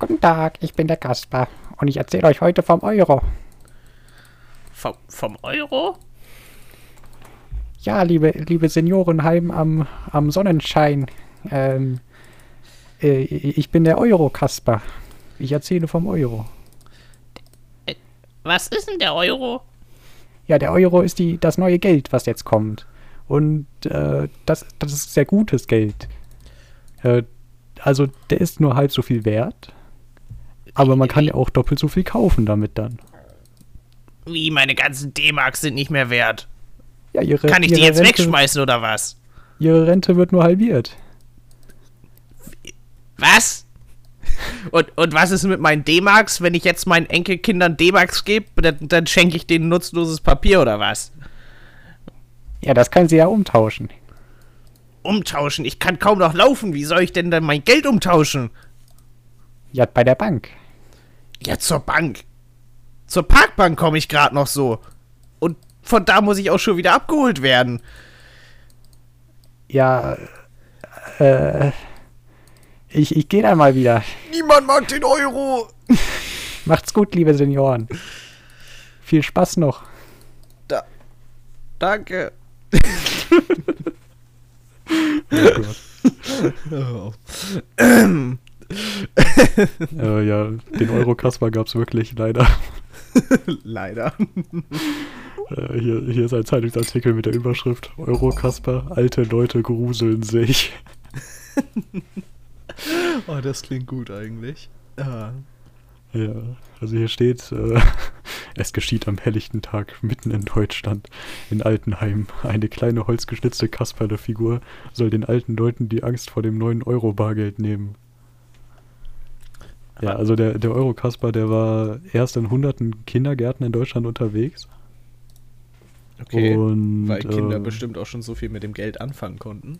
Guten Tag, ich bin der Kasper und ich erzähle euch heute vom Euro. Vom, vom Euro? Ja, liebe, liebe Seniorenheim am, am Sonnenschein. Ähm, äh, ich bin der Euro-Kasper. Ich erzähle vom Euro. Was ist denn der Euro? Ja, der Euro ist die, das neue Geld, was jetzt kommt. Und äh, das, das ist sehr gutes Geld. Äh, also der ist nur halb so viel wert. Aber man kann ja auch doppelt so viel kaufen damit dann. Wie, meine ganzen D-Marks sind nicht mehr wert. Ja, ihre, Kann ich die jetzt Rente, wegschmeißen oder was? Ihre Rente wird nur halbiert. Was? Und, und was ist mit meinen D-Marks? Wenn ich jetzt meinen Enkelkindern D-Marks gebe, dann, dann schenke ich denen nutzloses Papier oder was? Ja, das können sie ja umtauschen. Umtauschen? Ich kann kaum noch laufen. Wie soll ich denn dann mein Geld umtauschen? Ja, bei der Bank. Ja, zur Bank. Zur Parkbank komme ich gerade noch so. Und von da muss ich auch schon wieder abgeholt werden. Ja, äh, ich, ich gehe dann mal wieder. Niemand mag den Euro. Macht's gut, liebe Senioren. Viel Spaß noch. Da. Danke. äh, ja, den Euro-Kasper gab's wirklich leider. Leider. Äh, hier, hier ist ein Zeitungsartikel mit der Überschrift Euro-Kasper, alte Leute gruseln sich. Oh, das klingt gut eigentlich. Ah. Ja, also hier steht, äh, es geschieht am helllichten Tag mitten in Deutschland, in Altenheim. Eine kleine holzgeschnitzte Kasperle-Figur soll den alten Leuten die Angst vor dem neuen Euro-Bargeld nehmen. Ja, also der, der Euro-Kasper, der war erst in hunderten Kindergärten in Deutschland unterwegs. Okay. Und, weil Kinder äh, bestimmt auch schon so viel mit dem Geld anfangen konnten.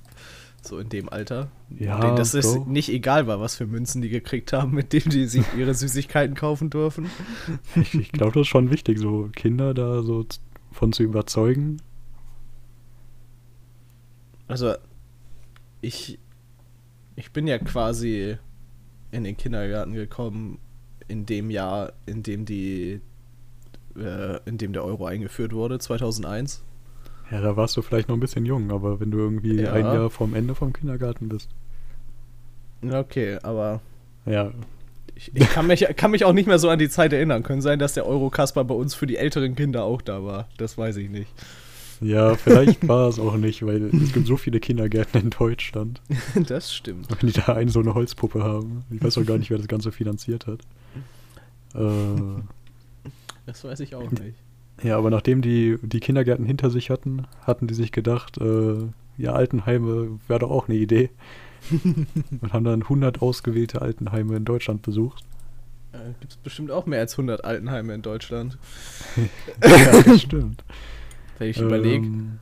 So in dem Alter. Ja, denen das ist Bro. nicht egal war, was für Münzen die gekriegt haben, mit denen die sich ihre Süßigkeiten kaufen dürfen. Ich, ich glaube, das ist schon wichtig, so Kinder da so von zu überzeugen. Also, ich, ich bin ja quasi in den Kindergarten gekommen in dem Jahr, in dem die, äh, in dem der Euro eingeführt wurde, 2001. Ja, da warst du vielleicht noch ein bisschen jung, aber wenn du irgendwie Ja. ein Jahr vom Ende vom Kindergarten bist. Okay, aber Ja, ich, ich kann, mich, kann mich auch nicht mehr so an die Zeit erinnern. Können sein, dass der Euro-Kasper bei uns für die älteren Kinder auch da war. Das weiß ich nicht. Ja, vielleicht war es auch nicht, weil es gibt so viele Kindergärten in Deutschland. Das stimmt. Wenn die da einen so eine Holzpuppe haben. Ich weiß auch gar nicht, wer das Ganze finanziert hat. Äh, Das weiß ich auch nicht. ja, aber nachdem die die Kindergärten hinter sich hatten, hatten die sich gedacht, äh, ja, Altenheime wäre doch auch eine Idee. Und haben dann 100 ausgewählte Altenheime in Deutschland besucht. Äh, Gibt es bestimmt auch mehr als 100 Altenheime in Deutschland. ja, das stimmt. Wenn ich überlege, Ähm,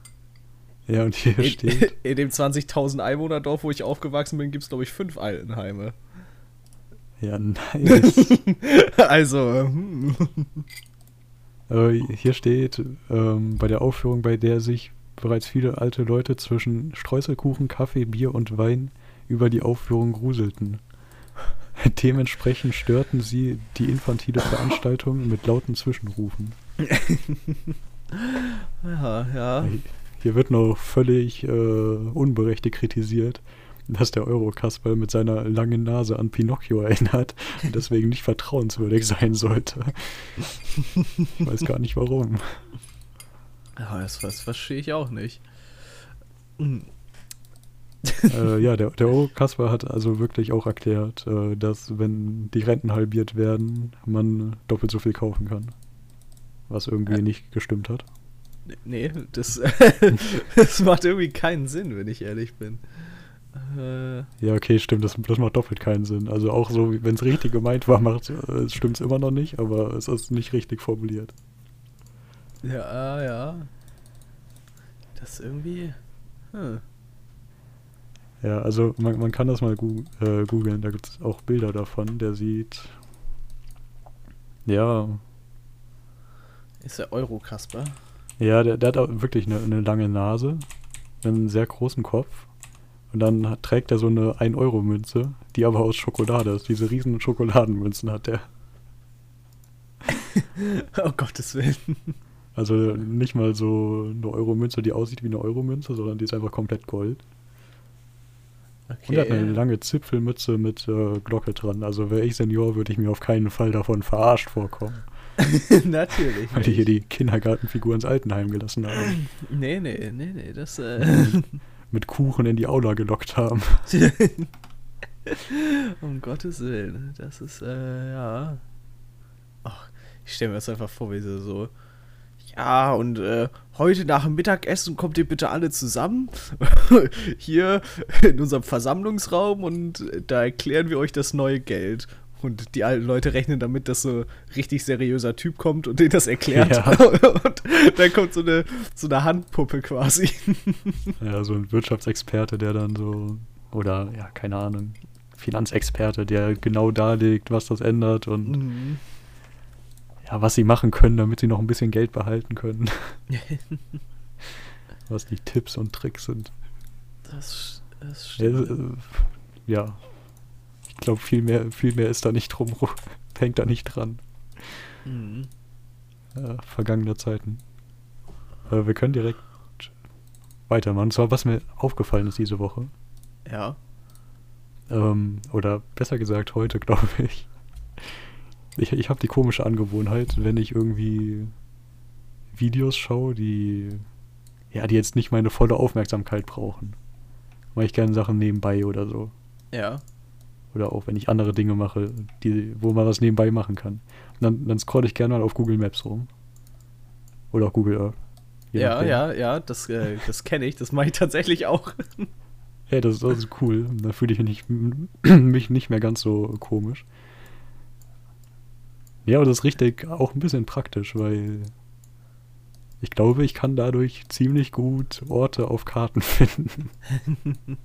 ja, und hier in, steht. in dem 20.000 Einwohner-Dorf, wo ich aufgewachsen bin, gibt es, glaube ich, fünf Altenheime. Ja, nice. also, hm. äh, hier steht, ähm, bei der Aufführung, bei der sich bereits viele alte Leute zwischen Streuselkuchen, Kaffee, Bier und Wein über die Aufführung gruselten. Dementsprechend störten sie die infantile Veranstaltung mit lauten Zwischenrufen. Ja, ja. Hier wird noch völlig äh, unberechtigt kritisiert, dass der Eurokasper mit seiner langen Nase an Pinocchio erinnert und deswegen nicht vertrauenswürdig sein sollte. Weiß gar nicht warum. Ja, das, das verstehe ich auch nicht. Äh, ja, der, der Eurokasper hat also wirklich auch erklärt, äh, dass wenn die Renten halbiert werden, man doppelt so viel kaufen kann. Was irgendwie Ja. nicht gestimmt hat. Nee, das, das macht irgendwie keinen Sinn, wenn ich ehrlich bin. Äh, Ja, okay, stimmt, das, das macht doppelt keinen Sinn. Also auch so, wenn es richtig gemeint war, äh, stimmt es immer noch nicht, aber es ist nicht richtig formuliert. ja, ja. Das irgendwie. Hm. Ja, also man, man kann das mal gu äh, googeln, da gibt es auch Bilder davon. Der sieht. Ja. Ist der Euro-Kasper? Ja, der, der hat auch wirklich eine, eine lange Nase, einen sehr großen Kopf Und dann hat, trägt er so eine 1-Euro-Münze, die aber aus Schokolade ist. Diese riesen Schokoladenmünzen hat er. oh Gottes Willen. Also nicht mal so eine Euro-Münze, die aussieht wie eine Euro-Münze, sondern die ist einfach komplett Gold. Und er hat eine lange Zipfelmütze mit äh, Glocke dran. Also wäre ich Senior, würde ich mir auf keinen Fall davon verarscht vorkommen. Natürlich. Weil die hier die Kindergartenfigur ins Altenheim gelassen haben. Nee, nee, nee, nee, das. Äh mit Kuchen in die Aula gelockt haben. um Gottes Willen. Das ist, äh, ja. Ach, ich stelle mir das einfach vor, wie sie so. Ja, und äh, heute nach dem Mittagessen kommt ihr bitte alle zusammen hier in unserem Versammlungsraum und da erklären wir euch das neue Geld. Und die alten Leute rechnen damit, dass so ein richtig seriöser Typ kommt und denen das erklärt. Ja. Und dann kommt so eine, so eine Handpuppe quasi. Ja, so ein Wirtschaftsexperte, der dann so, oder ja, keine Ahnung, Finanzexperte, der genau darlegt, was das ändert und mhm. ja, was sie machen können, damit sie noch ein bisschen Geld behalten können. was die Tipps und Tricks sind. Das, das stimmt. Ja, äh, ja ich glaube, viel mehr, viel mehr ist da nicht drum, hängt da nicht dran. Mhm. Ja, vergangene Zeiten. Aber wir können direkt weitermachen. Und zwar, was mir aufgefallen ist diese Woche. Ja. Ähm, oder besser gesagt heute, glaube ich. Ich, ich habe die komische Angewohnheit, wenn ich irgendwie Videos schaue, die ja, die jetzt nicht meine volle Aufmerksamkeit brauchen. Mache ich gerne Sachen nebenbei oder so. Ja. Oder auch wenn ich andere Dinge mache, die, wo man was nebenbei machen kann. Und dann, dann scroll ich gerne mal auf Google Maps rum. Oder auch Google Earth. Ja, nachdem. ja, ja, das, äh, das kenne ich, das mache ich tatsächlich auch. ja, das, das ist cool. Da fühle ich mich nicht, mich nicht mehr ganz so komisch. Ja, aber das ist richtig auch ein bisschen praktisch, weil ich glaube, ich kann dadurch ziemlich gut Orte auf Karten finden.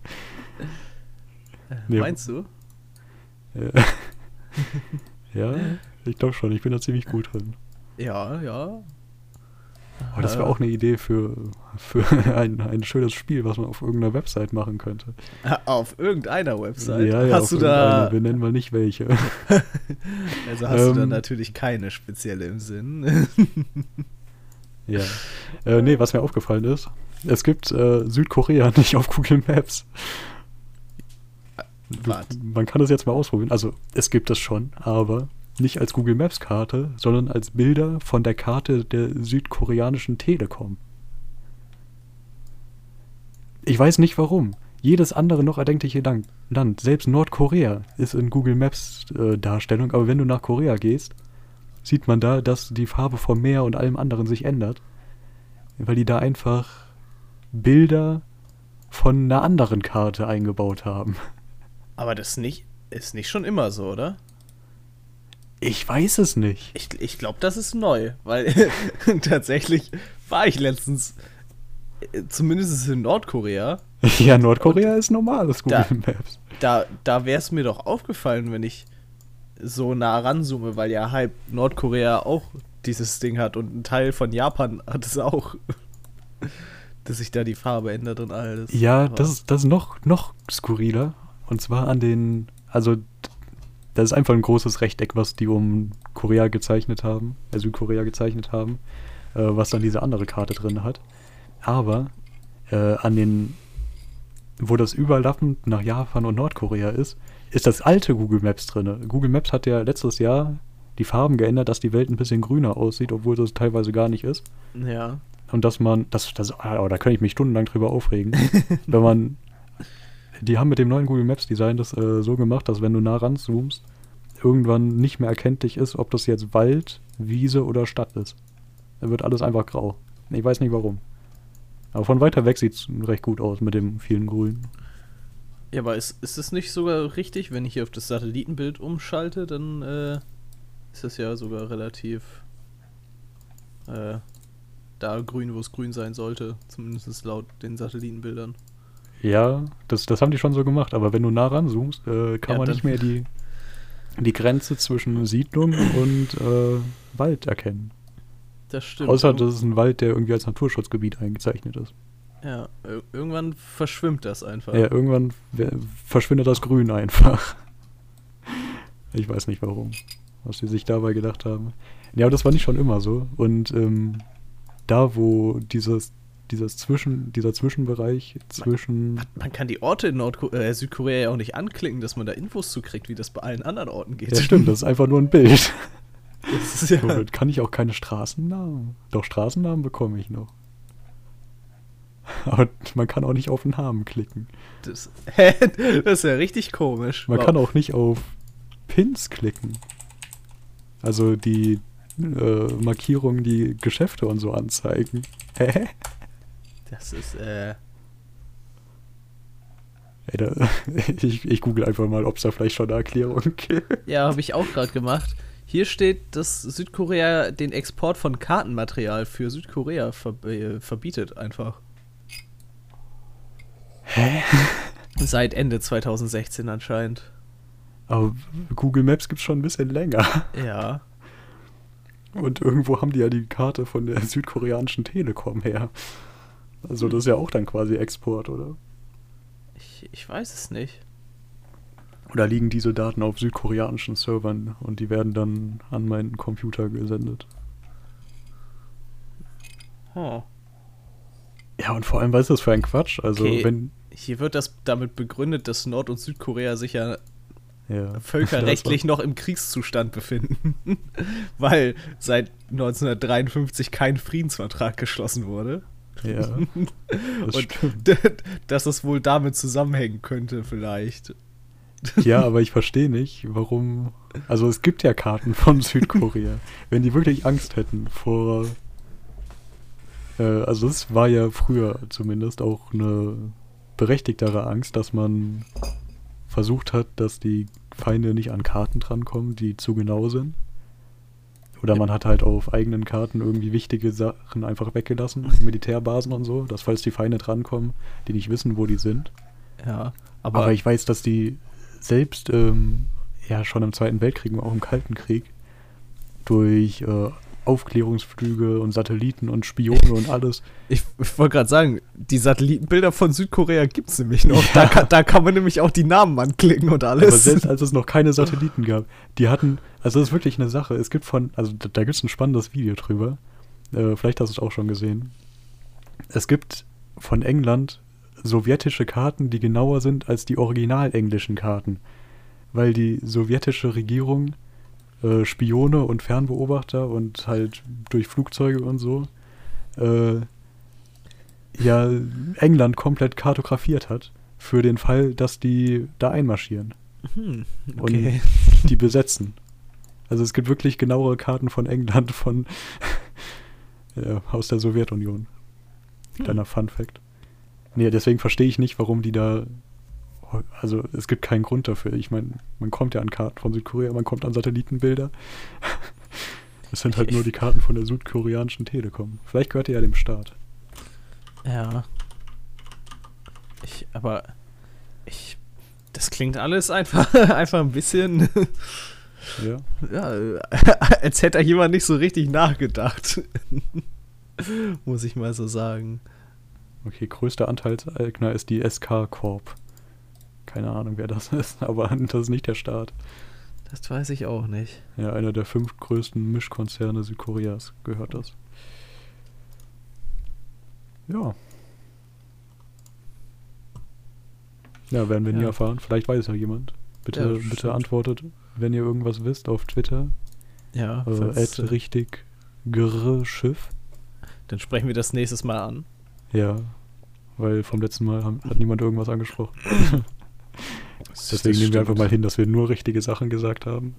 Meinst du? ja, ich glaube schon. Ich bin da ziemlich gut drin. Ja, ja. Aber das wäre auch eine Idee für, für ein, ein schönes Spiel, was man auf irgendeiner Website machen könnte. Auf irgendeiner Website? Ja, ja, hast du da. Wir nennen mal nicht welche. also hast ähm, du da natürlich keine spezielle im Sinn. ja. Äh, nee, was mir aufgefallen ist, es gibt äh, Südkorea nicht auf Google Maps. Wart. Man kann das jetzt mal ausprobieren. Also, es gibt das schon, aber nicht als Google Maps Karte, sondern als Bilder von der Karte der südkoreanischen Telekom. Ich weiß nicht warum. Jedes andere noch erdenkliche Land, selbst Nordkorea, ist in Google Maps äh, Darstellung, aber wenn du nach Korea gehst, sieht man da, dass die Farbe vom Meer und allem anderen sich ändert, weil die da einfach Bilder von einer anderen Karte eingebaut haben. Aber das nicht, ist nicht schon immer so, oder? Ich weiß es nicht. Ich, ich glaube, das ist neu, weil tatsächlich war ich letztens, äh, zumindest in Nordkorea. Ja, Nordkorea ist normales Google da, Maps. Da, da wäre es mir doch aufgefallen, wenn ich so nah ranzoome, weil ja halb Nordkorea auch dieses Ding hat und ein Teil von Japan hat es auch. dass sich da die Farbe ändert und alles. Ja, das ist, das ist noch, noch skurriler. Und zwar an den, also das ist einfach ein großes Rechteck, was die um Korea gezeichnet haben, äh, Südkorea gezeichnet haben, äh, was dann diese andere Karte drin hat. Aber äh, an den, wo das überlappend nach Japan und Nordkorea ist, ist das alte Google Maps drin. Google Maps hat ja letztes Jahr die Farben geändert, dass die Welt ein bisschen grüner aussieht, obwohl das teilweise gar nicht ist. Ja. Und dass man, das, das, oh, da könnte ich mich stundenlang drüber aufregen, wenn man die haben mit dem neuen Google Maps Design das äh, so gemacht, dass wenn du nah ranzoomst, irgendwann nicht mehr erkenntlich ist, ob das jetzt Wald, Wiese oder Stadt ist. Dann wird alles einfach grau. Ich weiß nicht warum. Aber von weiter weg sieht es recht gut aus mit dem vielen Grün. Ja, aber ist, ist es nicht sogar richtig, wenn ich hier auf das Satellitenbild umschalte, dann äh, ist das ja sogar relativ äh, da grün, wo es grün sein sollte. Zumindest laut den Satellitenbildern. Ja, das, das haben die schon so gemacht, aber wenn du nah ranzoomst, äh, kann ja, man nicht mehr die, die Grenze zwischen Siedlung und äh, Wald erkennen. Das stimmt. Außer, dass es ein Wald, der irgendwie als Naturschutzgebiet eingezeichnet ist. Ja, ir- irgendwann verschwimmt das einfach. Ja, irgendwann verschwindet das Grün einfach. Ich weiß nicht warum. Was sie sich dabei gedacht haben. Ja, aber das war nicht schon immer so. Und ähm, da, wo dieses, dieses Zwischen, dieser Zwischenbereich zwischen. Man kann die Orte in Nordko äh, Südkorea ja auch nicht anklicken, dass man da Infos zu kriegt, wie das bei allen anderen Orten geht. Ja, stimmt, das ist einfach nur ein Bild. Das ist ja, Somit kann ich auch keine Straßennamen. Doch, Straßennamen bekomme ich noch. Aber man kann auch nicht auf Namen klicken. das, hä? das ist ja richtig komisch. Man Wow. kann auch nicht auf Pins klicken. Also die äh, Markierungen, die Geschäfte und so anzeigen. Hä? Das ist, äh. Ey, da, ich, ich google einfach mal, ob es da vielleicht schon eine Erklärung gibt. Ja, habe ich auch gerade gemacht. Hier steht, dass Südkorea den Export von Kartenmaterial für Südkorea ver äh, verbietet, einfach. Hä? Seit Ende 2016 anscheinend. Aber Google Maps gibt es schon ein bisschen länger. Ja. Und irgendwo haben die ja die Karte von der südkoreanischen Telekom her. Also das ist ja auch dann quasi Export, oder? Ich, ich weiß es nicht. Oder liegen diese Daten auf südkoreanischen Servern und die werden dann an meinen Computer gesendet? Oh. Ja, und vor allem, was ist das für ein Quatsch? Also, Okay. wenn. Hier wird das damit begründet, dass Nord- und Südkorea sich ja Ja, völkerrechtlich noch im Kriegszustand befinden, weil seit 1953 kein Friedensvertrag geschlossen wurde. Ja, das Und stimmt. dass es wohl damit zusammenhängen könnte, vielleicht. Ja, aber ich verstehe nicht, warum. Also, es gibt ja Karten von Südkorea. Wenn die wirklich Angst hätten vor. Äh, also, es war ja früher zumindest auch eine berechtigtere Angst, dass man versucht hat, dass die Feinde nicht an Karten drankommen, die zu genau sind. Oder man hat halt auf eigenen Karten irgendwie wichtige Sachen einfach weggelassen, Militärbasen und so, dass falls die Feinde drankommen, die nicht wissen, wo die sind. Ja, Aber, aber, ich weiß, dass die selbst ähm, ja schon im Zweiten Weltkrieg und auch im Kalten Krieg durch äh, Aufklärungsflüge und Satelliten und Spione und alles. ich, ich wollte gerade sagen, die Satellitenbilder von Südkorea gibt es nämlich noch. Ja. Da, kann, da kann man nämlich auch die Namen anklicken und alles. Aber selbst als es noch keine Satelliten gab, die hatten, also das ist wirklich eine Sache. Es gibt von, also da, da gibt es ein spannendes Video drüber. Äh, vielleicht hast du es auch schon gesehen. Es gibt von England sowjetische Karten, die genauer sind als die original englischen Karten. Weil die sowjetische Regierung äh, Spione und Fernbeobachter und halt durch Flugzeuge und so äh, ja England komplett kartografiert hat für den Fall, dass die da einmarschieren Hm, und okay. die besetzen. Also es gibt wirklich genauere Karten von England von ja, aus der Sowjetunion. Kleiner Fun Fact. Nee, deswegen verstehe ich nicht, warum die da. Also es gibt keinen Grund dafür. Ich meine, man kommt ja an Karten von Südkorea, man kommt an Satellitenbilder. Das sind halt nur die Karten von der südkoreanischen Telekom. Vielleicht gehört die ja dem Staat. Ja. Ich, aber ich. Das klingt alles einfach, einfach ein bisschen. Ja. Ja, als hätte jemand nicht so richtig nachgedacht. Muss ich mal so sagen. Okay, größter Anteilseigner ist die SK Corp. Keine Ahnung, wer das ist, aber das ist nicht der Staat. Das weiß ich auch nicht. Ja, einer der fünf größten Mischkonzerne Südkoreas gehört das. Ja. Ja, werden wir nie Ja. erfahren. Vielleicht weiß ja jemand. Bitte, Ja, bitte stimmt. antwortet, wenn ihr irgendwas wisst, auf Twitter. Ja, Äh, richtig Grr Schiff. dann sprechen wir das nächstes Mal an. Ja. Weil vom letzten Mal hat niemand irgendwas angesprochen. Deswegen nehmen wir einfach mal hin, dass wir nur richtige Sachen gesagt haben.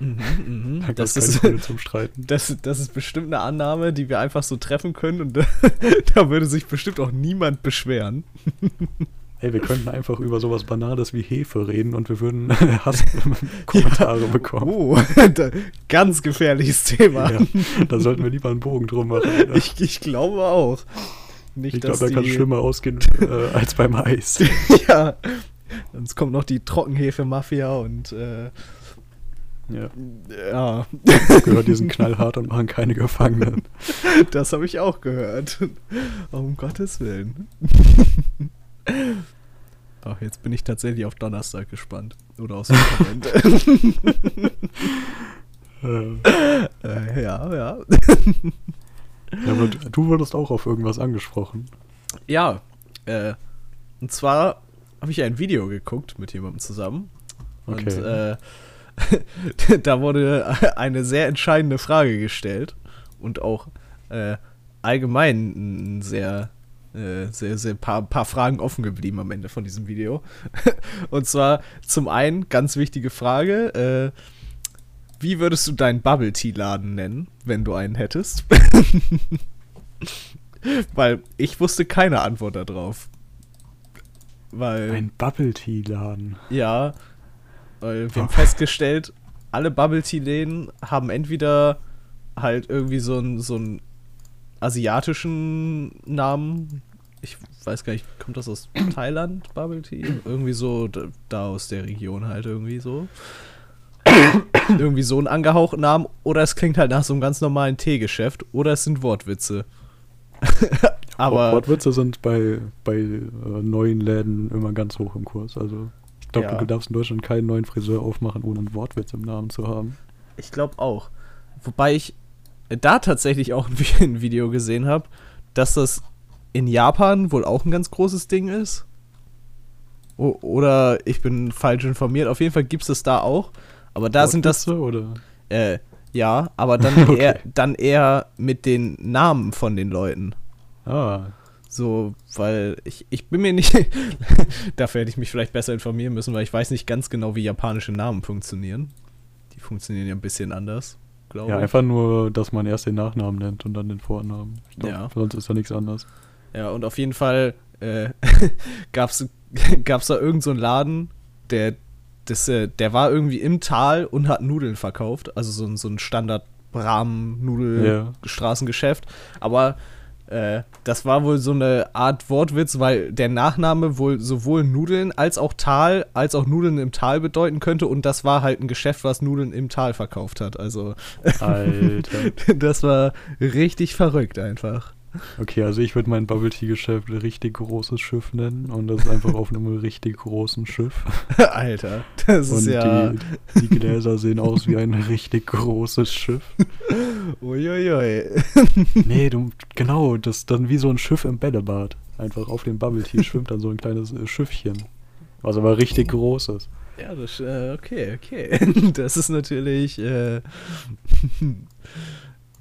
Mhm. Da Das, ist, zum Streiten. das, das ist bestimmt eine Annahme, die wir einfach so treffen können und da würde sich bestimmt auch niemand beschweren. Ey, wir könnten einfach über sowas Banales wie Hefe reden und wir würden Hasskommentare bekommen. Oh, da, ganz gefährliches Thema. Ja, da sollten wir lieber einen Bogen drum machen. Ich, Ich, ich glaube auch. Nicht, glaube, dass da kann es schlimmer ausgehen äh, als beim Eis. ja. Sonst kommt noch die Trockenhefe-Mafia und äh, Ja. Ja, Gehört diesen knallhart und machen keine Gefangenen. das habe ich auch gehört. Um Gottes Willen. Ach, jetzt bin ich tatsächlich auf Donnerstag gespannt. Oder aufs Wochenende. Äh, äh, ja, ja. ja, aber du wurdest auch auf irgendwas angesprochen. Ja, äh, und zwar habe ich ein Video geguckt mit jemandem zusammen. Und Okay. äh, da wurde eine sehr entscheidende Frage gestellt und auch äh, allgemein ein sehr, äh, sehr, sehr paar, paar Fragen offen geblieben am Ende von diesem Video. und zwar zum einen, ganz wichtige Frage, äh, wie würdest du deinen Bubble Tea Laden nennen, wenn du einen hättest? Weil ich wusste keine Antwort darauf. Weil, Ein Bubble Tea Laden. ja, weil wir haben festgestellt, alle Bubble Tea Läden haben entweder halt irgendwie so einen so einen asiatischen Namen. Ich weiß gar nicht, kommt das aus Thailand, Bubble Tea? Irgendwie so, da, da aus der Region halt irgendwie so. irgendwie so einen angehauchten Namen. Oder es klingt halt nach so einem ganz normalen Teegeschäft. Oder es sind Wortwitze. Aber Wortwitze sind bei, bei äh, neuen Läden immer ganz hoch im Kurs. Also ich glaube, Ja. du darfst in Deutschland keinen neuen Friseur aufmachen, ohne einen Wortwitz im Namen zu haben. Ich glaube auch. Wobei ich da tatsächlich auch ein Vi- ein Video gesehen habe, dass das in Japan wohl auch ein ganz großes Ding ist. O oder ich bin falsch informiert. Auf jeden Fall gibt es das da auch. Aber da sind das, oder? äh, ja, aber dann, Okay. eher, dann eher mit den Namen von den Leuten. Ah, So, weil ich, ich bin mir nicht. dafür hätte ich mich vielleicht besser informieren müssen, weil ich weiß nicht ganz genau, wie japanische Namen funktionieren. Die funktionieren ja ein bisschen anders, glaube ja, ich. einfach nur, dass man erst den Nachnamen nennt und dann den Vornamen. Ich glaub, Ja. Sonst ist da nichts anderes. Ja, und auf jeden Fall äh, gab's, gab's da irgend so einen Laden, der, das, äh, der war irgendwie im Tal und hat Nudeln verkauft. Also so ein, so ein standard rahmen nudel Ja. straßengeschäft Aber äh, das war wohl so eine Art Wortwitz, weil der Nachname wohl sowohl Nudeln als auch Tal, als auch Nudeln im Tal bedeuten könnte. Und das war halt ein Geschäft, was Nudeln im Tal verkauft hat. Also Alter. das war richtig verrückt einfach. Okay, also ich würde mein Bubble Tea Geschäft richtig großes Schiff nennen und das ist einfach auf einem richtig großen Schiff. Alter, das ist Und ja. die, die Gläser sehen aus wie ein richtig großes Schiff. Uiuiui. Nee, du, genau, das ist dann wie so ein Schiff im Bällebad. Einfach auf dem Bubble Tea schwimmt dann so ein kleines äh, Schiffchen. Was aber richtig groß ist. Ja, das, äh, okay, okay. Das ist natürlich äh, ein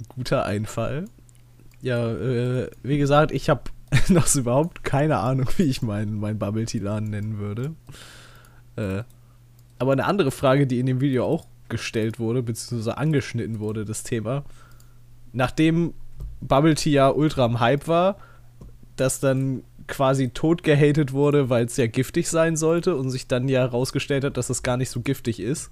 guter Einfall. Ja, äh, wie gesagt, ich habe noch überhaupt keine Ahnung, wie ich meinen mein Bubble Tea Laden nennen würde. Äh, aber eine andere Frage, die in dem Video auch gestellt wurde, beziehungsweise angeschnitten wurde, das Thema. Nachdem Bubble Tea ja ultra am Hype war, das dann quasi tot gehatet wurde, weil es ja giftig sein sollte und sich dann ja herausgestellt hat, dass es gar nicht so giftig ist.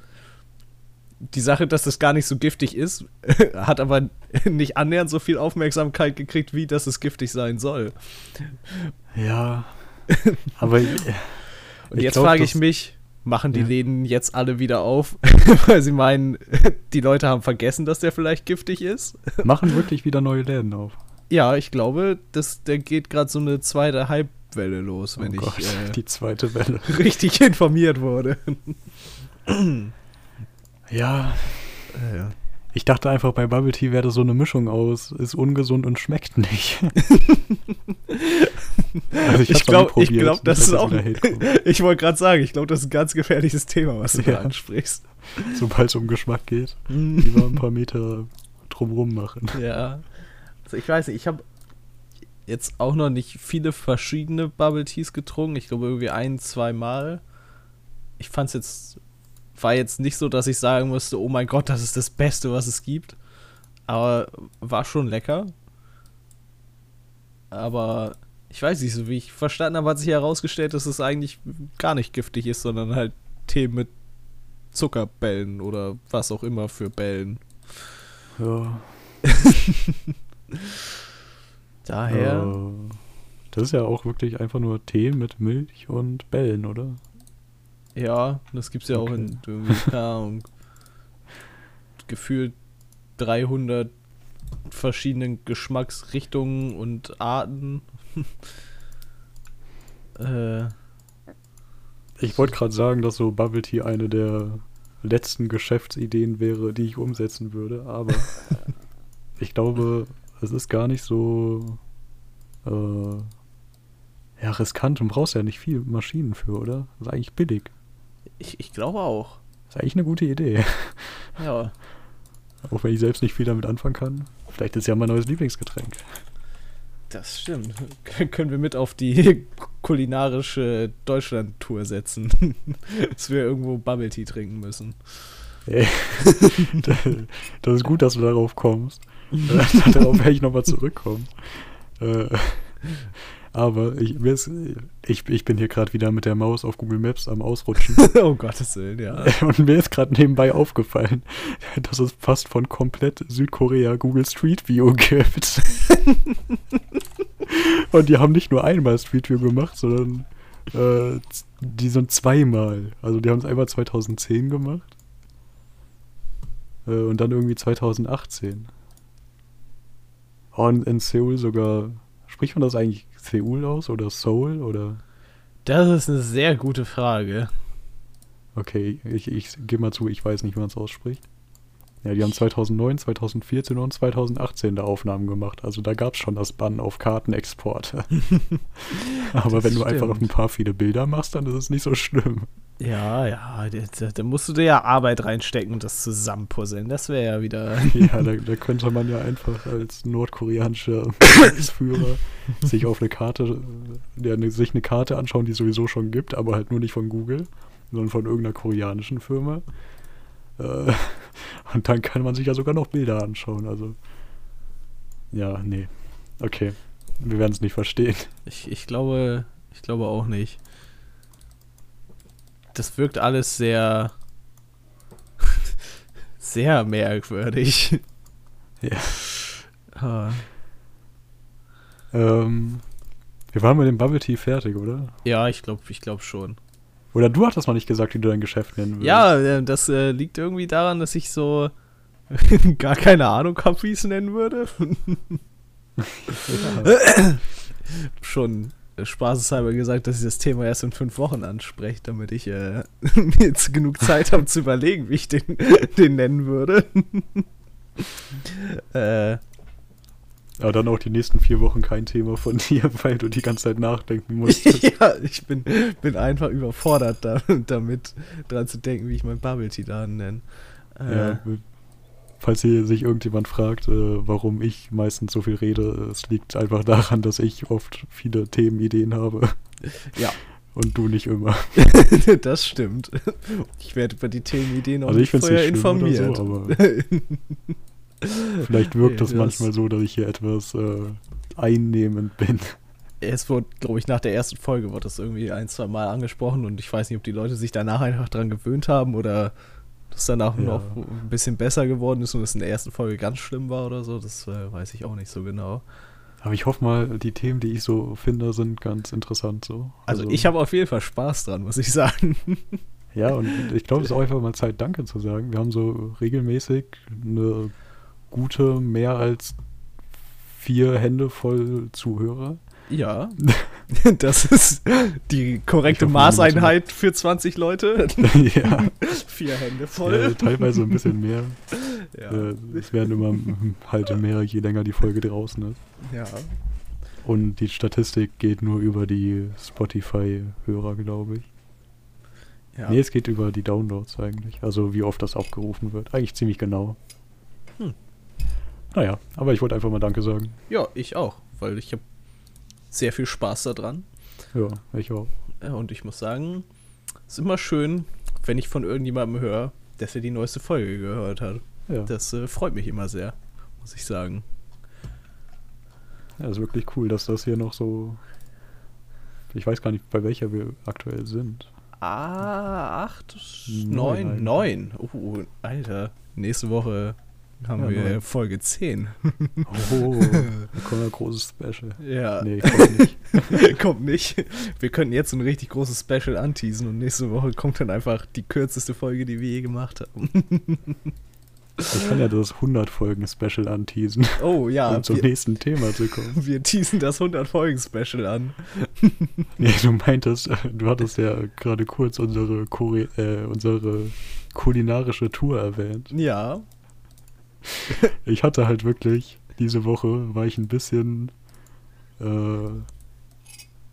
Die Sache, dass es gar nicht so giftig ist, hat aber nicht annähernd so viel Aufmerksamkeit gekriegt, wie dass es giftig sein soll. Ja. Aber ich, Und Ich jetzt frage ich das- mich, machen die Ja. Läden jetzt alle wieder auf, weil sie meinen, die Leute haben vergessen, dass der vielleicht giftig ist? machen wirklich wieder neue Läden auf. Ja, ich glaube, das, da geht gerade so eine zweite Hype-Welle los, wenn oh Gott, ich äh, die zweite Welle. richtig informiert wurde. Ja, ja. ich dachte einfach, bei Bubble Tea wäre das so eine Mischung aus, ist ungesund und schmeckt nicht. also Ich nie glaube, ich das ist auch. Ich wollte gerade sagen, ich glaube, das ist ein ganz gefährliches Thema, was du Ja. da ansprichst. Sobald es um Geschmack geht, lieber ein paar Meter drumrum machen. Ja. Also ich weiß nicht, ich habe jetzt auch noch nicht viele verschiedene Bubble Teas getrunken. Ich glaube irgendwie ein, zwei Mal. Ich fand es jetzt, war jetzt nicht so, dass ich sagen musste, oh mein Gott, das ist das Beste, was es gibt. Aber war schon lecker. Aber ich weiß nicht, so wie ich verstanden habe, hat sich herausgestellt, dass es eigentlich gar nicht giftig ist, sondern halt Tee mit Zuckerbällen oder was auch immer für Bällen. Ja. Daher. Äh, das ist ja auch wirklich einfach nur Tee mit Milch und Bällen, oder? Ja, das gibt's ja auch in Okay. keine Ahnung, gefühlt 300 verschiedenen Geschmacksrichtungen und Arten. äh, Ich wollte gerade sagen, dass so Bubble Tea eine der letzten Geschäftsideen wäre, die ich umsetzen würde, aber ich glaube, es ist gar nicht so äh, ja, riskant und brauchst ja nicht viel Maschinen für, oder? Das ist eigentlich billig. Ich, ich glaube auch. Das ist eigentlich eine gute Idee. Ja. Auch wenn ich selbst nicht viel damit anfangen kann. Vielleicht ist ja mein neues Lieblingsgetränk. Das stimmt. Können wir mit auf die kulinarische Deutschland-Tour setzen. dass wir irgendwo Bubble Tea trinken müssen. Ey, das ist gut, dass du darauf kommst. Darauf werde ich nochmal zurückkommen. Äh, aber ich, ich, ich bin hier gerade wieder mit der Maus auf Google Maps am Ausrutschen. oh Gottes Willen, ja. Und mir ist gerade nebenbei aufgefallen, dass es fast von komplett Südkorea Google Street View gibt. Und die haben nicht nur einmal Street View gemacht, sondern äh, die sind zweimal. Also die haben es einmal 2010 gemacht äh, und dann irgendwie 2018. Und in Seoul sogar, spricht man das eigentlich Seoul aus oder Seoul oder? Das ist eine sehr gute Frage. Okay, ich, ich gebe mal zu, ich weiß nicht, wie man es ausspricht. Ja, die haben 2009, 2014 und 2018 da Aufnahmen gemacht. Also da gab es schon das Bann auf Kartenexporte. Aber Das wenn du einfach stimmt. ein paar viele Bilder machst, dann ist es nicht so schlimm. Ja, ja, da, da- musst du dir ja Arbeit reinstecken und das zusammenpuzzeln. Das wäre ja wieder. Ja, da, da könnte man ja einfach als nordkoreanischer Führer sich auf eine Karte, ja, eine, sich eine Karte anschauen, die es sowieso schon gibt, aber halt nur nicht von Google, sondern von irgendeiner koreanischen Firma. Äh, und dann kann man sich ja sogar noch Bilder anschauen. Also, ja, nee. Okay. Wir werden es nicht verstehen. Ich, ich glaube, ich glaube auch nicht. Das wirkt alles sehr. sehr merkwürdig. Ja. Ah. Ähm, wir waren mit dem Bubble Tea fertig, oder? Ja, ich glaube, ich glaube schon. Oder du hattest mal nicht gesagt, wie du dein Geschäft nennen würdest. Ja, äh, das äh, liegt irgendwie daran, dass ich so gar keine Ahnung habe, wie ich es nennen würde. Ja. Schon spaßeshalber gesagt, dass ich das Thema erst in fünf Wochen anspreche, damit ich äh, mir jetzt genug Zeit habe zu überlegen, wie ich den, den nennen würde. äh, Aber dann auch die nächsten vier Wochen kein Thema von dir, weil du die ganze Zeit nachdenken musst. ja, ich bin, bin einfach überfordert da, damit, dran zu denken, wie ich mein Bubble Tea da nenne. Äh, Ja, falls hier sich irgendjemand fragt, äh, warum ich meistens so viel rede, es liegt einfach daran, dass ich oft viele Themenideen habe ja, und du nicht immer. das stimmt. Ich werde über die Themenideen auch Also ich nicht finde es vorher informiert. so, aber vielleicht wirkt das- manchmal so, dass ich hier etwas äh, einnehmend bin. es wurde, glaube ich, nach der ersten Folge wurde das irgendwie ein, zwei Mal angesprochen und ich weiß nicht, ob die Leute sich danach einfach dran gewöhnt haben oder das danach Ja. noch ein bisschen besser geworden ist und es in der ersten Folge ganz schlimm war oder so. Das äh, weiß ich auch nicht so genau. Aber ich hoffe mal, die Themen, die ich so finde, sind ganz interessant so. Also, ich habe auf jeden Fall Spaß dran, muss ich sagen. Ja, und ich glaube, es ist auch einfach mal Zeit, Danke zu sagen. Wir haben so regelmäßig eine gute, mehr als vier Hände voll Zuhörer. Ja, das ist die korrekte hoffe, Maßeinheit für 20 Leute. ja, Vier Hände ja, voll. teilweise ein bisschen mehr. Ja, Äh, es werden immer halt mehr, je länger die Folge draußen ist. ja. Und die Statistik geht nur über die Spotify-Hörer, glaube ich. ja. Nee, es geht über die Downloads eigentlich. Also wie oft das aufgerufen wird. Eigentlich ziemlich genau. Hm. Naja, aber ich wollte einfach mal Danke sagen. ja, ich auch, weil ich habe sehr viel Spaß daran. Ja, ich auch. Und ich muss sagen, es ist immer schön, wenn ich von irgendjemandem höre, dass er die neueste Folge gehört hat. Ja, Das äh, freut mich immer sehr, muss ich sagen. ja, ist wirklich cool, dass das hier noch so. Ich weiß gar nicht, bei welcher wir aktuell sind. Ah, acht, Neun, neun, Alter. neun. Oh, Alter. Nächste Woche haben Ja, wir neun. Folge 10. Oh, da kommt ein großes Special. Ja, Nee, kommt nicht. kommt nicht. Wir könnten jetzt ein richtig großes Special anteasen und nächste Woche kommt dann einfach die kürzeste Folge, die wir je gemacht haben. Ich kann ja das 100-Folgen-Special anteasen, Oh ja, um zum wir, nächsten Thema zu kommen. wir teasen das 100-Folgen-Special an. Nee, du meintest, du hattest ja gerade kurz unsere, äh, unsere kulinarische Tour erwähnt. Ja. Ich hatte halt wirklich, diese Woche war ich ein bisschen, äh,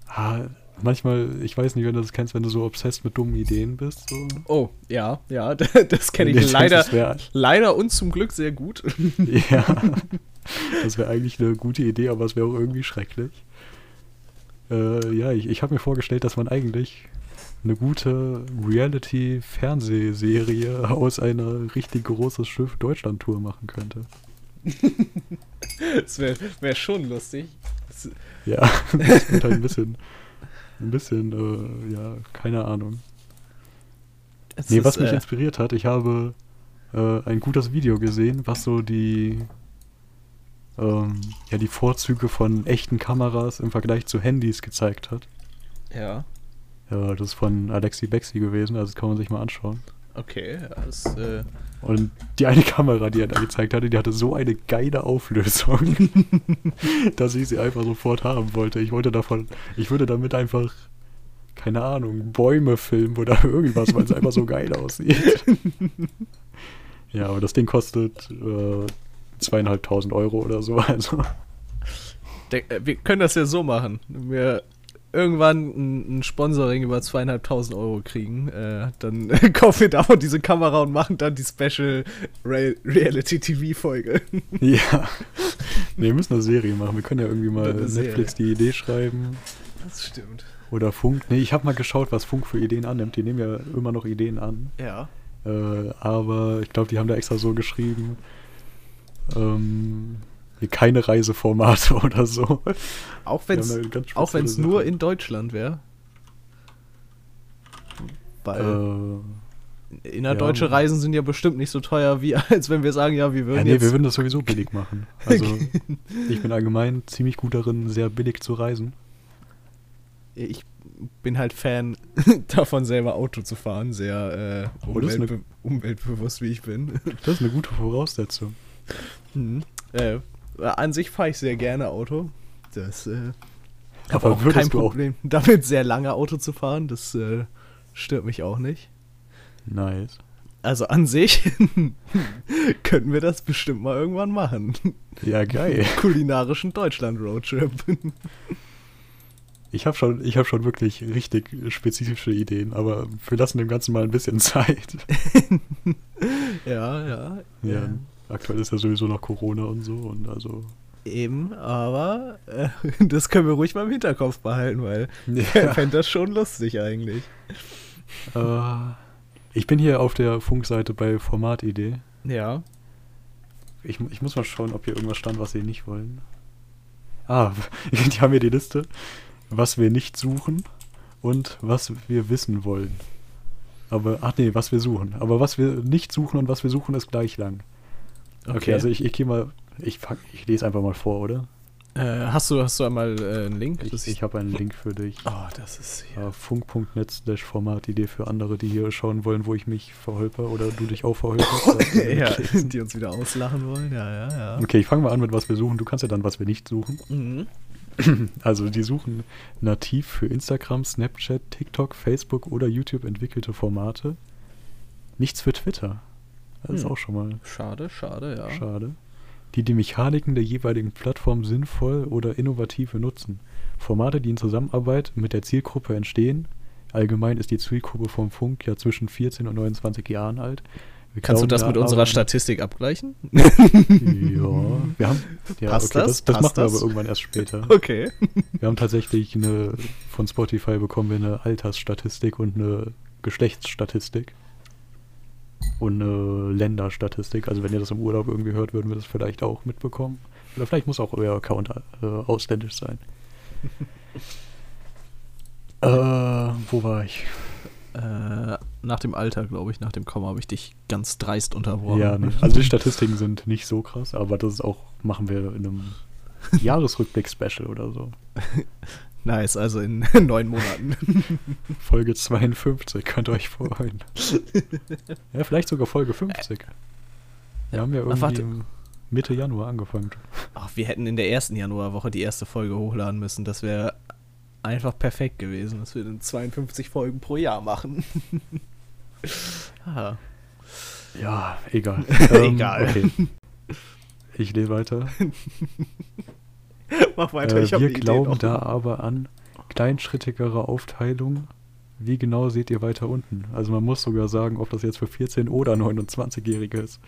ah, manchmal, ich weiß nicht, wenn du das kennst, wenn du so obsessed mit dummen Ideen bist. So. Oh, ja, ja, das kenne ich leider, wäre leider und zum Glück sehr gut. ja, das wäre eigentlich eine gute Idee, aber es wäre auch irgendwie schrecklich. Äh, ja, ich, ich habe mir vorgestellt, dass man eigentlich eine gute Reality-Fernsehserie aus einer richtig großes Schiff Deutschland-Tour machen könnte. Das wäre wär schon lustig. Das- Ja, das wird halt ein bisschen, ein bisschen, äh, ja, keine Ahnung. es Nee, ist, was mich äh, inspiriert hat, ich habe äh, ein gutes Video gesehen, was so die, ähm, ja, die Vorzüge von echten Kameras im Vergleich zu Handys gezeigt hat. Ja, Ja, das ist von Alexi Bexi gewesen, also das kann man sich mal anschauen. okay. Das, äh, Und die eine Kamera, die er da gezeigt hatte, die hatte so eine geile Auflösung, dass ich sie einfach sofort haben wollte. Ich wollte davon, ich würde damit einfach, keine Ahnung, Bäume filmen oder irgendwas, weil es einfach so geil aussieht. ja, aber das Ding kostet äh, zweieinhalbtausend Euro oder so, also. äh, wir können das ja so machen. Wir irgendwann ein, ein Sponsoring über zweieinhalbtausend Euro kriegen, äh, dann kaufen wir davon diese Kamera und machen dann die Special Real Reality TV Folge. ja. Nee, wir müssen eine Serie machen. Wir können ja irgendwie mal. Netflix die Idee schreiben. Das stimmt. Oder Funk. Nee, ich habe mal geschaut, was Funk für Ideen annimmt. Die nehmen ja immer noch Ideen an. Ja. Äh, aber ich glaube, die haben da extra so geschrieben, ähm, hier keine Reiseformate oder so. Auch wenn es nur in Deutschland wäre. Weil Äh, innerdeutsche ja. Reisen sind ja bestimmt nicht so teuer, wie als wenn wir sagen, ja, wir würden ja, nee, wir würden das sowieso billig machen. Also, ich bin allgemein ziemlich gut darin, sehr billig zu reisen. ich bin halt Fan davon, selber Auto zu fahren, sehr äh, Oh, ist eine- umweltbe umweltbewusst, wie ich bin. Das ist eine gute Voraussetzung. Mhm. Äh, an sich fahre ich sehr gerne Auto. Das äh, Aber auch kein du auch- Problem, damit sehr lange Auto zu fahren. Das äh, stört mich auch nicht. Nice. Also an sich könnten wir das bestimmt mal irgendwann machen. Ja, geil. Kulinarischen Deutschland-Roadtrip. Ich habe schon, ich hab schon wirklich richtig spezifische Ideen, aber wir lassen dem Ganzen mal ein bisschen Zeit. ja, ja. Ja, aktuell ist ja sowieso noch Corona und so und also. Eben, aber äh, das können wir ruhig mal im Hinterkopf behalten, weil ich Ja. fände das schon lustig eigentlich. Äh, ich bin hier auf der Funkseite bei Formatidee. Ja. Ich, ich muss mal schauen, ob hier irgendwas stand, was sie nicht wollen. Ah, die haben hier die Liste, was wir nicht suchen und was wir wissen wollen. Aber, ach nee, was wir suchen. Aber was wir nicht suchen und was wir suchen, ist gleich lang. Okay, also ich, ich gehe mal, ich, fang, ich lese einfach mal vor, oder? Äh, hast, du, hast du einmal äh, einen Link? Ich, ich habe einen Link für dich. Oh, das ist hier. Ja, Funk.net slash Formatidee für andere, die hier schauen wollen, wo ich mich verholper oder du dich auch verholperst. ja, die uns wieder auslachen wollen. Ja, ja, ja. Okay, ich fange mal an mit was wir suchen. Du kannst ja dann, was wir nicht suchen. Mhm. Also die suchen nativ für Instagram, Snapchat, TikTok, Facebook oder YouTube entwickelte Formate. Nichts für Twitter. Das ist Hm. auch schon mal Schade, schade, ja. schade. Die die Mechaniken der jeweiligen Plattform sinnvoll oder innovativ benutzen. Formate, die in Zusammenarbeit mit der Zielgruppe entstehen. Allgemein ist die Zielgruppe vom Funk ja zwischen 14 und 29 Jahren alt. Wir Kannst du das da mit unserer Statistik abgleichen? Ja, wir haben. Ja, Passt okay, das? das? Das Passt machen wir das? aber irgendwann erst später. Okay. Wir haben tatsächlich eine, von Spotify bekommen wir eine Altersstatistik und eine Geschlechtsstatistik. Und eine Länderstatistik. Also wenn ihr das im Urlaub irgendwie hört, würden wir das vielleicht auch mitbekommen. Oder vielleicht muss auch euer Account äh, ausländisch sein. äh, wo war ich? Äh, nach dem Alter, glaube ich, nach dem Komma habe ich dich ganz dreist unterbrochen. Ja, nee. also die Statistiken sind nicht so krass, aber das ist auch, machen wir in einem Jahresrückblick-Special oder so. Nice, also in neun Monaten. Folge 52, könnt ihr euch freuen. ja, vielleicht sogar Folge 50. Wir haben ja irgendwie Mitte Januar angefangen. Ach, wir hätten in der ersten Januarwoche die erste Folge hochladen müssen. Das wäre einfach perfekt gewesen, dass wir dann 52 Folgen pro Jahr machen. ah. Ja, egal. Egal. Okay. Ich lese weiter. Mach weiter, Äh, ich habe wir glauben noch. da aber an kleinschrittigere Aufteilung. Wie genau seht ihr weiter unten? Also man muss sogar sagen, ob das jetzt für 14 oder 29-Jährige ist.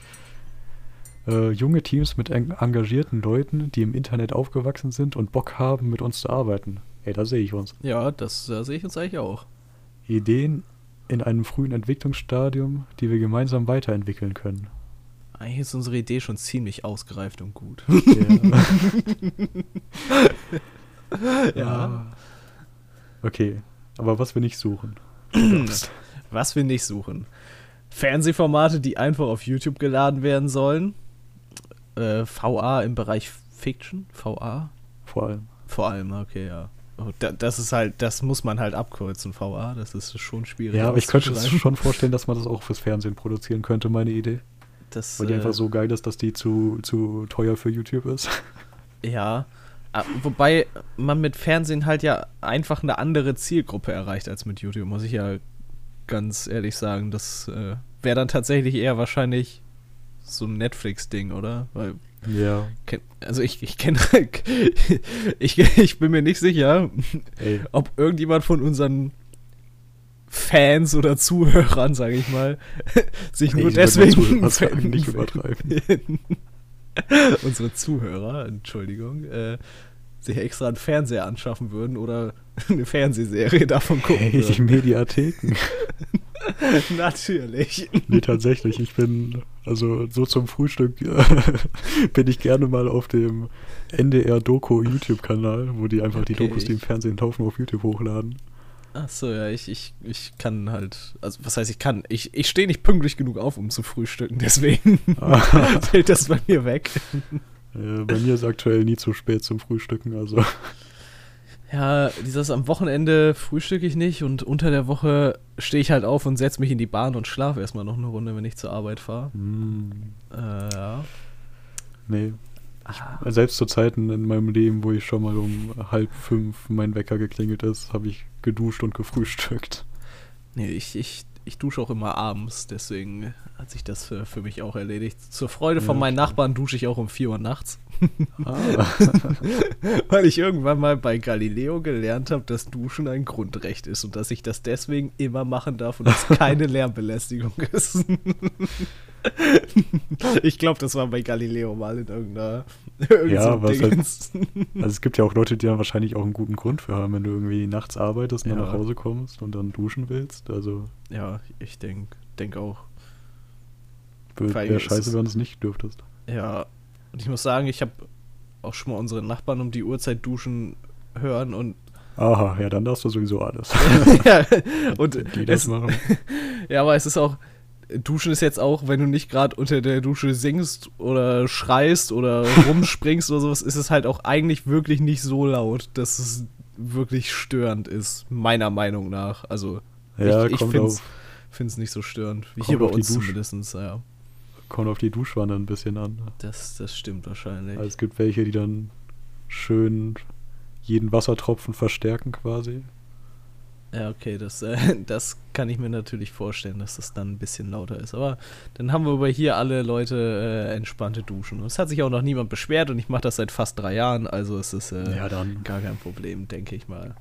Äh, junge Teams mit eng engagierten Leuten, die im Internet aufgewachsen sind und Bock haben, mit uns zu arbeiten. Ey, da sehe ich uns. Ja, das äh, sehe ich uns eigentlich auch. Ideen in einem frühen Entwicklungsstadium, die wir gemeinsam weiterentwickeln können. Eigentlich ist unsere Idee schon ziemlich ausgereift und gut. Ja. Okay, aber was wir nicht suchen. Was wir nicht suchen. Fernsehformate, die einfach auf YouTube geladen werden sollen. Äh, VA im Bereich Fiction. VA? Vor allem. Vor allem, okay, ja. Oh, da, das ist halt, das muss man halt abkürzen, VA. Das ist schon schwierig. Ja, aber ich könnte es auszuschreiben. schon vorstellen, dass man das auch fürs Fernsehen produzieren könnte, meine Idee. Das, Weil die äh, einfach so geil ist, dass die zu, zu teuer für YouTube ist. Ja. Ah, Wobei man mit Fernsehen halt ja einfach eine andere Zielgruppe erreicht als mit YouTube, muss ich ja ganz ehrlich sagen. Das äh, wäre dann tatsächlich eher wahrscheinlich so ein Netflix-Ding, oder? Weil, Ja. also ich, ich kenne, ich, ich bin mir nicht sicher, Ey, ob irgendjemand von unseren Fans oder Zuhörern, sage ich mal, sich ey, nur deswegen mal Zuhörer nicht übertreiben. unsere Zuhörer, Entschuldigung, äh, sich extra einen Fernseher anschaffen würden oder eine Fernsehserie davon gucken Ey, die. Mediatheken. Natürlich. Nee, tatsächlich, ich bin, also so zum Frühstück bin ich gerne mal auf dem NDR-Doku-YouTube-Kanal, wo die einfach die Okay, Dokus, die im Fernsehen laufen, auf YouTube hochladen. Achso, ja, ich, ich, ich kann halt, also was heißt ich kann, ich, ich stehe nicht pünktlich genug auf, um zu frühstücken, deswegen fällt das bei mir weg. Äh, bei mir ist aktuell nie zu spät zum Frühstücken, also. Ja, dieses am Wochenende frühstücke ich nicht und unter der Woche stehe ich halt auf und setze mich in die Bahn und schlafe erstmal noch eine Runde, wenn ich zur Arbeit fahre. Hm, Äh, ja. nee. Ah, Selbst zu Zeiten in meinem Leben, wo ich schon mal um halb fünf mein Wecker geklingelt ist, habe ich geduscht und gefrühstückt. Nee, ich, ich, ich dusche auch immer abends, deswegen hat sich das für, für mich auch erledigt. Zur Freude von Ja, meinen klar. Nachbarn dusche ich auch um 4 Uhr nachts, Ah. weil ich irgendwann mal bei Galileo gelernt habe, dass Duschen ein Grundrecht ist und dass ich das deswegen immer machen darf und es keine Lärmbelästigung ist. ich glaube, das war bei Galileo mal in irgendeiner. irgend Ja, was halt-. Also es gibt ja auch Leute, die dann wahrscheinlich auch einen guten Grund für haben, wenn du irgendwie nachts arbeitest und dann Ja. nach Hause kommst und dann duschen willst. Also Ja, ich denke denk auch. wäre scheiße, wenn du es nicht dürftest. Ja, und ich muss sagen, ich habe auch schon mal unsere Nachbarn um die Uhrzeit duschen hören und Aha, ja, dann darfst du sowieso alles. ja, und Die das es, machen. ja, aber es ist auch Duschen ist jetzt auch, wenn du nicht gerade unter der Dusche singst oder schreist oder rumspringst oder sowas, ist es halt auch eigentlich wirklich nicht so laut, dass es wirklich störend ist, meiner Meinung nach. Also Ja, ich, ich finde es nicht so störend. Wie kommt hier bei uns zumindest, ja. kommt auf die Duschwanne ein bisschen an. Das, das stimmt wahrscheinlich. Also es gibt welche, die dann schön jeden Wassertropfen verstärken quasi. Ja, okay, das, äh, das kann ich mir natürlich vorstellen, dass das dann ein bisschen lauter ist. Aber dann haben wir über hier alle Leute äh, entspannte Duschen. Und es hat sich auch noch niemand beschwert und ich mache das seit fast drei Jahren, also es ist äh, Ja, dann. gar kein Problem, denke ich mal.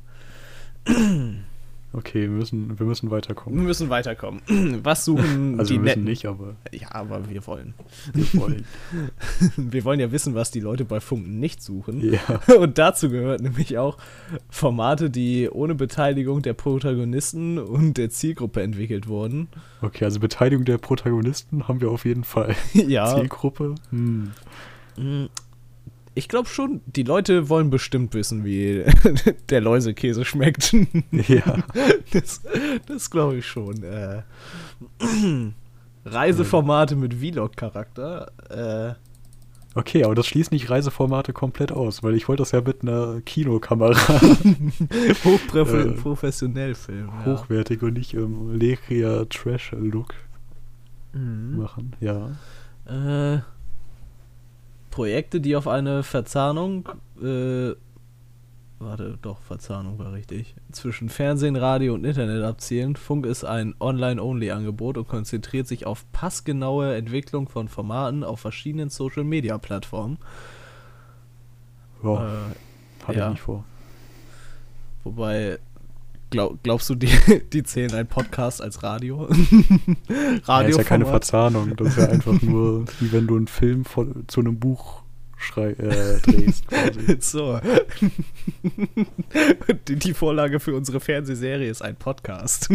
Okay, wir müssen, wir müssen Wir weiterkommen. müssen weiterkommen. Was suchen Also die wir müssen nicht, aber Ja, aber wir wollen. wir wollen. Wir wollen ja wissen, was die Leute bei Funk nicht suchen. ja. Und dazu gehört nämlich auch Formate, die ohne Beteiligung der Protagonisten und der Zielgruppe entwickelt wurden. Okay, also Beteiligung der Protagonisten haben wir auf jeden Fall. ja. Zielgruppe? Hm. Ich glaube schon, die Leute wollen bestimmt wissen, wie der Läusekäse schmeckt. Ja. Das, das glaube ich schon. Äh, Reiseformate mit Vlog-Charakter. Äh, Okay, aber das schließt nicht Reiseformate komplett aus, weil ich wollte das ja mit einer Kinokamera Hochprofessionell Film. Ja. hochwertig und nicht im Leria Trash-Look Mhm. machen. Ja. Äh, Projekte, die auf eine Verzahnung, äh, warte, doch, Verzahnung war richtig, zwischen Fernsehen, Radio und Internet abzielen. Funk ist ein Online-Only-Angebot und konzentriert sich auf passgenaue Entwicklung von Formaten auf verschiedenen Social-Media-Plattformen. Ja, Äh, hat ja. er nicht vor. wobei, glaub, glaubst du, die, die zählen ein Podcast als Radio? Ja, ist ja keine? Verzahnung. Das ist ja einfach nur, wie wenn du einen Film von, zu einem Buch schrei äh, drehst. Quasi. So. die, die Vorlage für unsere Fernsehserie ist ein Podcast.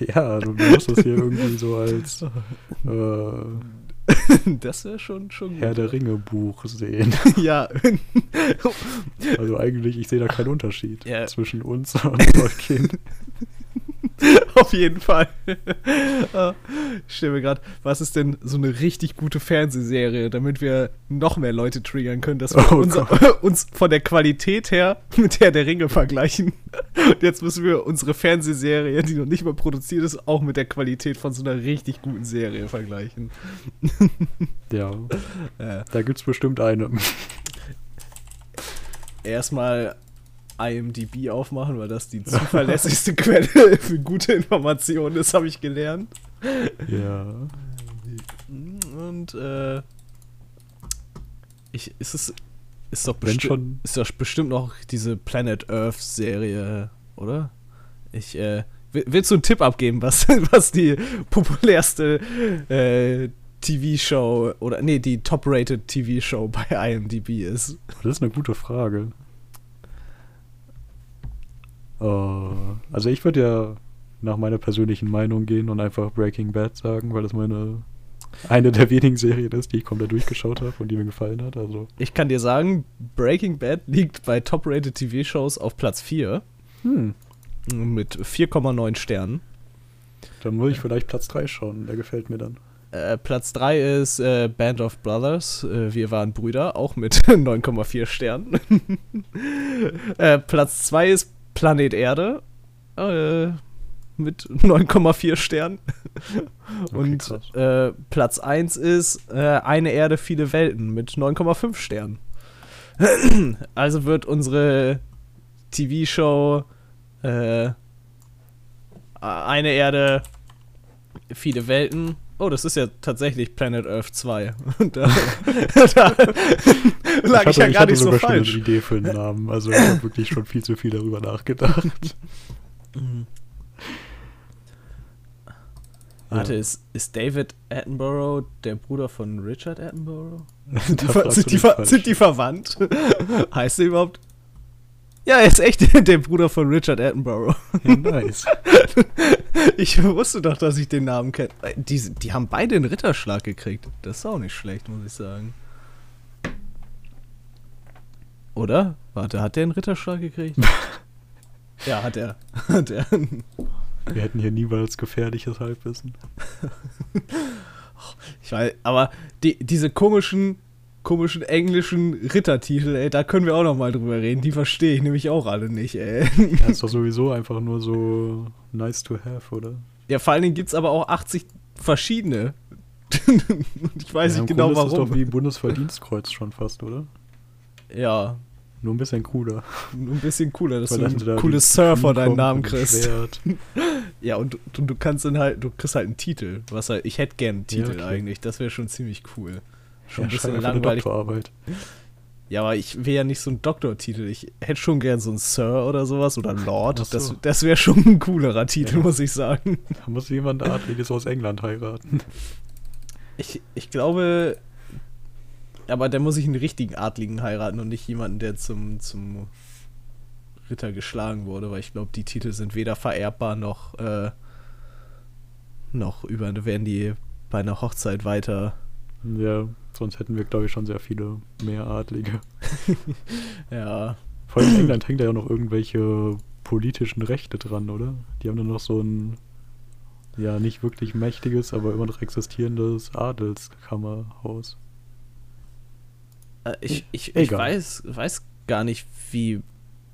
Ja, du musst das hier irgendwie so als äh, das wäre schon, schon Herr der Ringe Buch sehen. Ja. Also eigentlich, ich sehe da keinen Unterschied Ja. zwischen uns und Tolkien. Auf jeden Fall. Ah, ich stelle mir gerade, was ist denn so eine richtig gute Fernsehserie, damit wir noch mehr Leute triggern können, dass wir Oh unser, uns von der Qualität her mit Herr der Ringe vergleichen. Und jetzt müssen wir unsere Fernsehserie, die noch nicht mal produziert ist, auch mit der Qualität von so einer richtig guten Serie vergleichen. Ja, Äh, da gibt's bestimmt eine. erstmal IMDb aufmachen, weil das die zuverlässigste Quelle für gute Informationen ist, habe ich gelernt. Ja. Und äh, ich, ist es ist doch bestimmt schon- ist doch bestimmt noch diese Planet Earth Serie, oder? Ich äh, will- willst du einen Tipp abgeben, was was die populärste äh, TV-Show oder nee, die top-rated TV-Show bei IMDb ist? Das ist eine gute Frage. Äh, also ich würde ja nach meiner persönlichen Meinung gehen und einfach Breaking Bad sagen, weil das meine eine der wenigen Serien ist, die ich komplett durchgeschaut habe und die mir gefallen hat. Also Ich kann dir sagen, Breaking Bad liegt bei top-rated TV-Shows auf Platz 4 hm, mit 4,9 Sternen. dann muss ich vielleicht Platz 3 schauen. Der gefällt mir dann. Äh, Platz 3 ist äh, Band of Brothers. Äh, wir waren Brüder, auch mit 9,4 Sternen. äh, Platz 2 ist Planet Erde. Äh, mit 9,4 Sternen. Und krass. äh, Platz 1 ist äh, Eine Erde, viele Welten mit 9,5 Sternen. also wird unsere TV-Show äh, Eine Erde, viele Welten. Oh, das ist ja tatsächlich Planet Earth 2. Und da, da lag ich, hatte, ja gar hatte nicht so sogar schon falsch. eine Idee für einen Namen. Also ich habe wirklich schon viel zu viel darüber nachgedacht. Warte, Ja. ist, ist David Attenborough der Bruder von Richard Attenborough? Sind die, falsch. sind die verwandt? heißt er überhaupt? Ja, er ist echt der Bruder von Richard Attenborough. Ja, nice. Ich wusste doch, dass ich den Namen kenne. Die, die haben beide einen Ritterschlag gekriegt. Das ist auch nicht schlecht, muss ich sagen. Oder? Warte, hat der einen Ritterschlag gekriegt? ja, hat er. Hat er. Wir hätten hier niemals gefährliches Halbwissen. Ich weiß, aber die, diese komischen, komischen englischen Rittertitel, ey, da können wir auch noch mal drüber reden. Die verstehe ich nämlich auch alle nicht, ey. Das ist doch sowieso einfach nur so nice to have, oder? Ja, vor allen Dingen gibt es aber auch 80 verschiedene. Und ich weiß ja, nicht genau Grunde ist das warum. doch wie Bundesverdienstkreuz schon fast, oder? Ja, Nur ein bisschen cooler. nur ein bisschen cooler, dass Weil du ein cooles Surfer deinen Namen und kriegst. Ja, und du, du, kannst dann halt, du kriegst halt einen Titel. Was halt, ich hätte gern einen Ja, Titel okay. eigentlich. Das wäre schon ziemlich cool. Schon ein Ja, schreib bisschen langweilig. Doktorarbeit. Ja, aber ich will ja nicht so einen Doktortitel. Ich hätte schon gern so einen Sir oder sowas oder Lord. So. Das, das wäre schon ein coolerer Titel, Ja. muss ich sagen. Da muss jemand Adliges aus England heiraten. Ich, ich glaube, aber da muss ich einen richtigen Adligen heiraten und nicht jemanden, der zum, zum Ritter geschlagen wurde, weil ich glaube, die Titel sind weder vererbbar noch, äh, noch über, werden die bei einer Hochzeit weiter. Ja, sonst hätten wir, glaube ich, schon sehr viele mehr Adlige. Ja, Vor allem in England hängt da ja noch irgendwelche politischen Rechte dran, oder? Die haben dann noch so ein, ja, nicht wirklich mächtiges, aber immer noch existierendes Adelskammerhaus. Äh, Ich, ich, ich weiß, weiß gar nicht, wie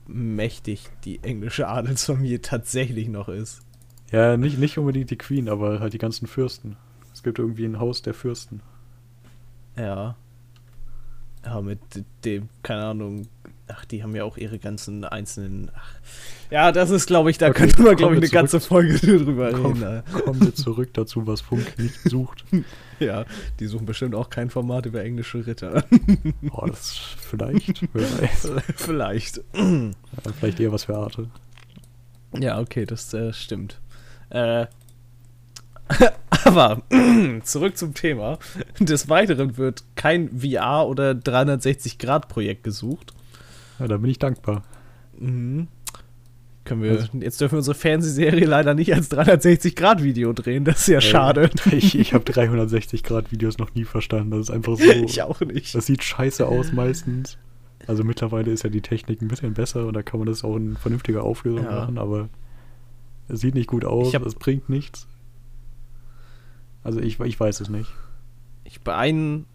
mächtig die englische Adelsfamilie tatsächlich noch ist. Ja, nicht, nicht unbedingt die Queen, aber halt die ganzen Fürsten. Es gibt irgendwie ein Haus der Fürsten. Ja. Ja, mit dem, keine Ahnung. Ach, die haben ja auch ihre ganzen einzelnen. Ach. Ja, das ist, glaube ich, da Okay, könnte man, glaube ich, eine ganze Folge drüber Komm, reden. kommen wir zurück dazu, was Funk nicht sucht. Ja, die suchen bestimmt auch kein Format über englische Ritter. Oh, das vielleicht, wer weiß. Vielleicht. Ja, vielleicht eher was für Arte. Ja, okay, das äh, stimmt. Äh, aber zurück zum Thema. Des Weiteren wird kein VR- oder 360-Grad-Projekt gesucht. Ja, da bin ich dankbar. Mhm. Können wir, Also- jetzt dürfen wir unsere Fernsehserie leider nicht als 360-Grad-Video drehen. Das ist ja schade. Ey, Ich, ich habe 360-Grad-Videos noch nie verstanden. Das ist einfach so. ich auch nicht. Das sieht scheiße aus meistens. Also mittlerweile ist ja die Technik ein bisschen besser und da kann man das auch in vernünftiger Auflösung Ja. machen, aber es sieht nicht gut aus, Ich hab- es bringt nichts. Also ich, ich weiß es nicht. Ich habe ein,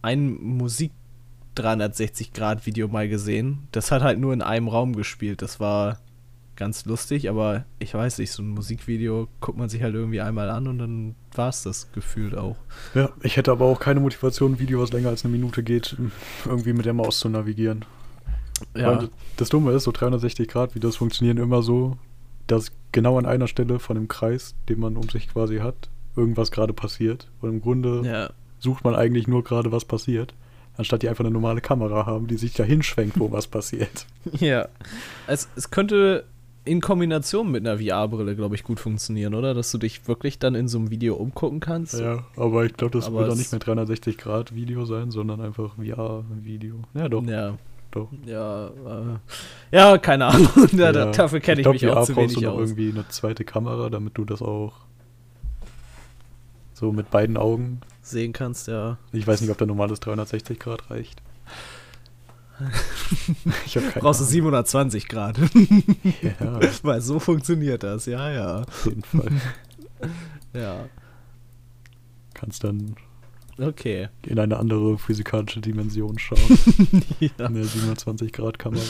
ein Musik 360-Grad-Video mal gesehen. Das hat halt nur in einem Raum gespielt. Das war ganz lustig, aber ich weiß nicht, so ein Musikvideo guckt man sich halt irgendwie einmal an und dann war es das gefühlt auch. Ja, ich hätte aber auch keine Motivation, ein Video, was länger als eine Minute geht, irgendwie mit der Maus zu navigieren. Weil das Dumme ist, so 360-Grad-Videos funktionieren immer so, dass genau an einer Stelle von dem Kreis, den man um sich quasi hat, irgendwas gerade passiert. Und im Grunde ja. sucht man eigentlich nur gerade, was passiert, anstatt die einfach eine normale Kamera haben, die sich dahin schwenkt, wo was passiert. Ja. Es, es könnte in Kombination mit einer VR-Brille, glaube ich, gut funktionieren, oder? Dass du dich wirklich dann in so einem Video umgucken kannst. Ja, aber ich glaube, das Aber wird auch es- nicht mehr 360-Grad-Video sein, sondern einfach VR-Video. Ja, doch. Ja. doch. Ja, äh, ja, keine Ahnung. da, da, Ja. dafür kenne ich, glaub, mich auch VR zu brauchst du wenig noch aus. irgendwie eine zweite Kamera, damit du das auch so mit beiden Augen. Sehen kannst, ja. Ich weiß nicht, ob der normales 360 Grad reicht. ich habe keine Brauchst du Ahnung. 720 Grad. Ja, Weil so funktioniert das, ja, ja. auf jeden Fall. Ja, Kannst dann okay. in eine andere physikalische Dimension schauen. ja. In der 27 Grad Kamera.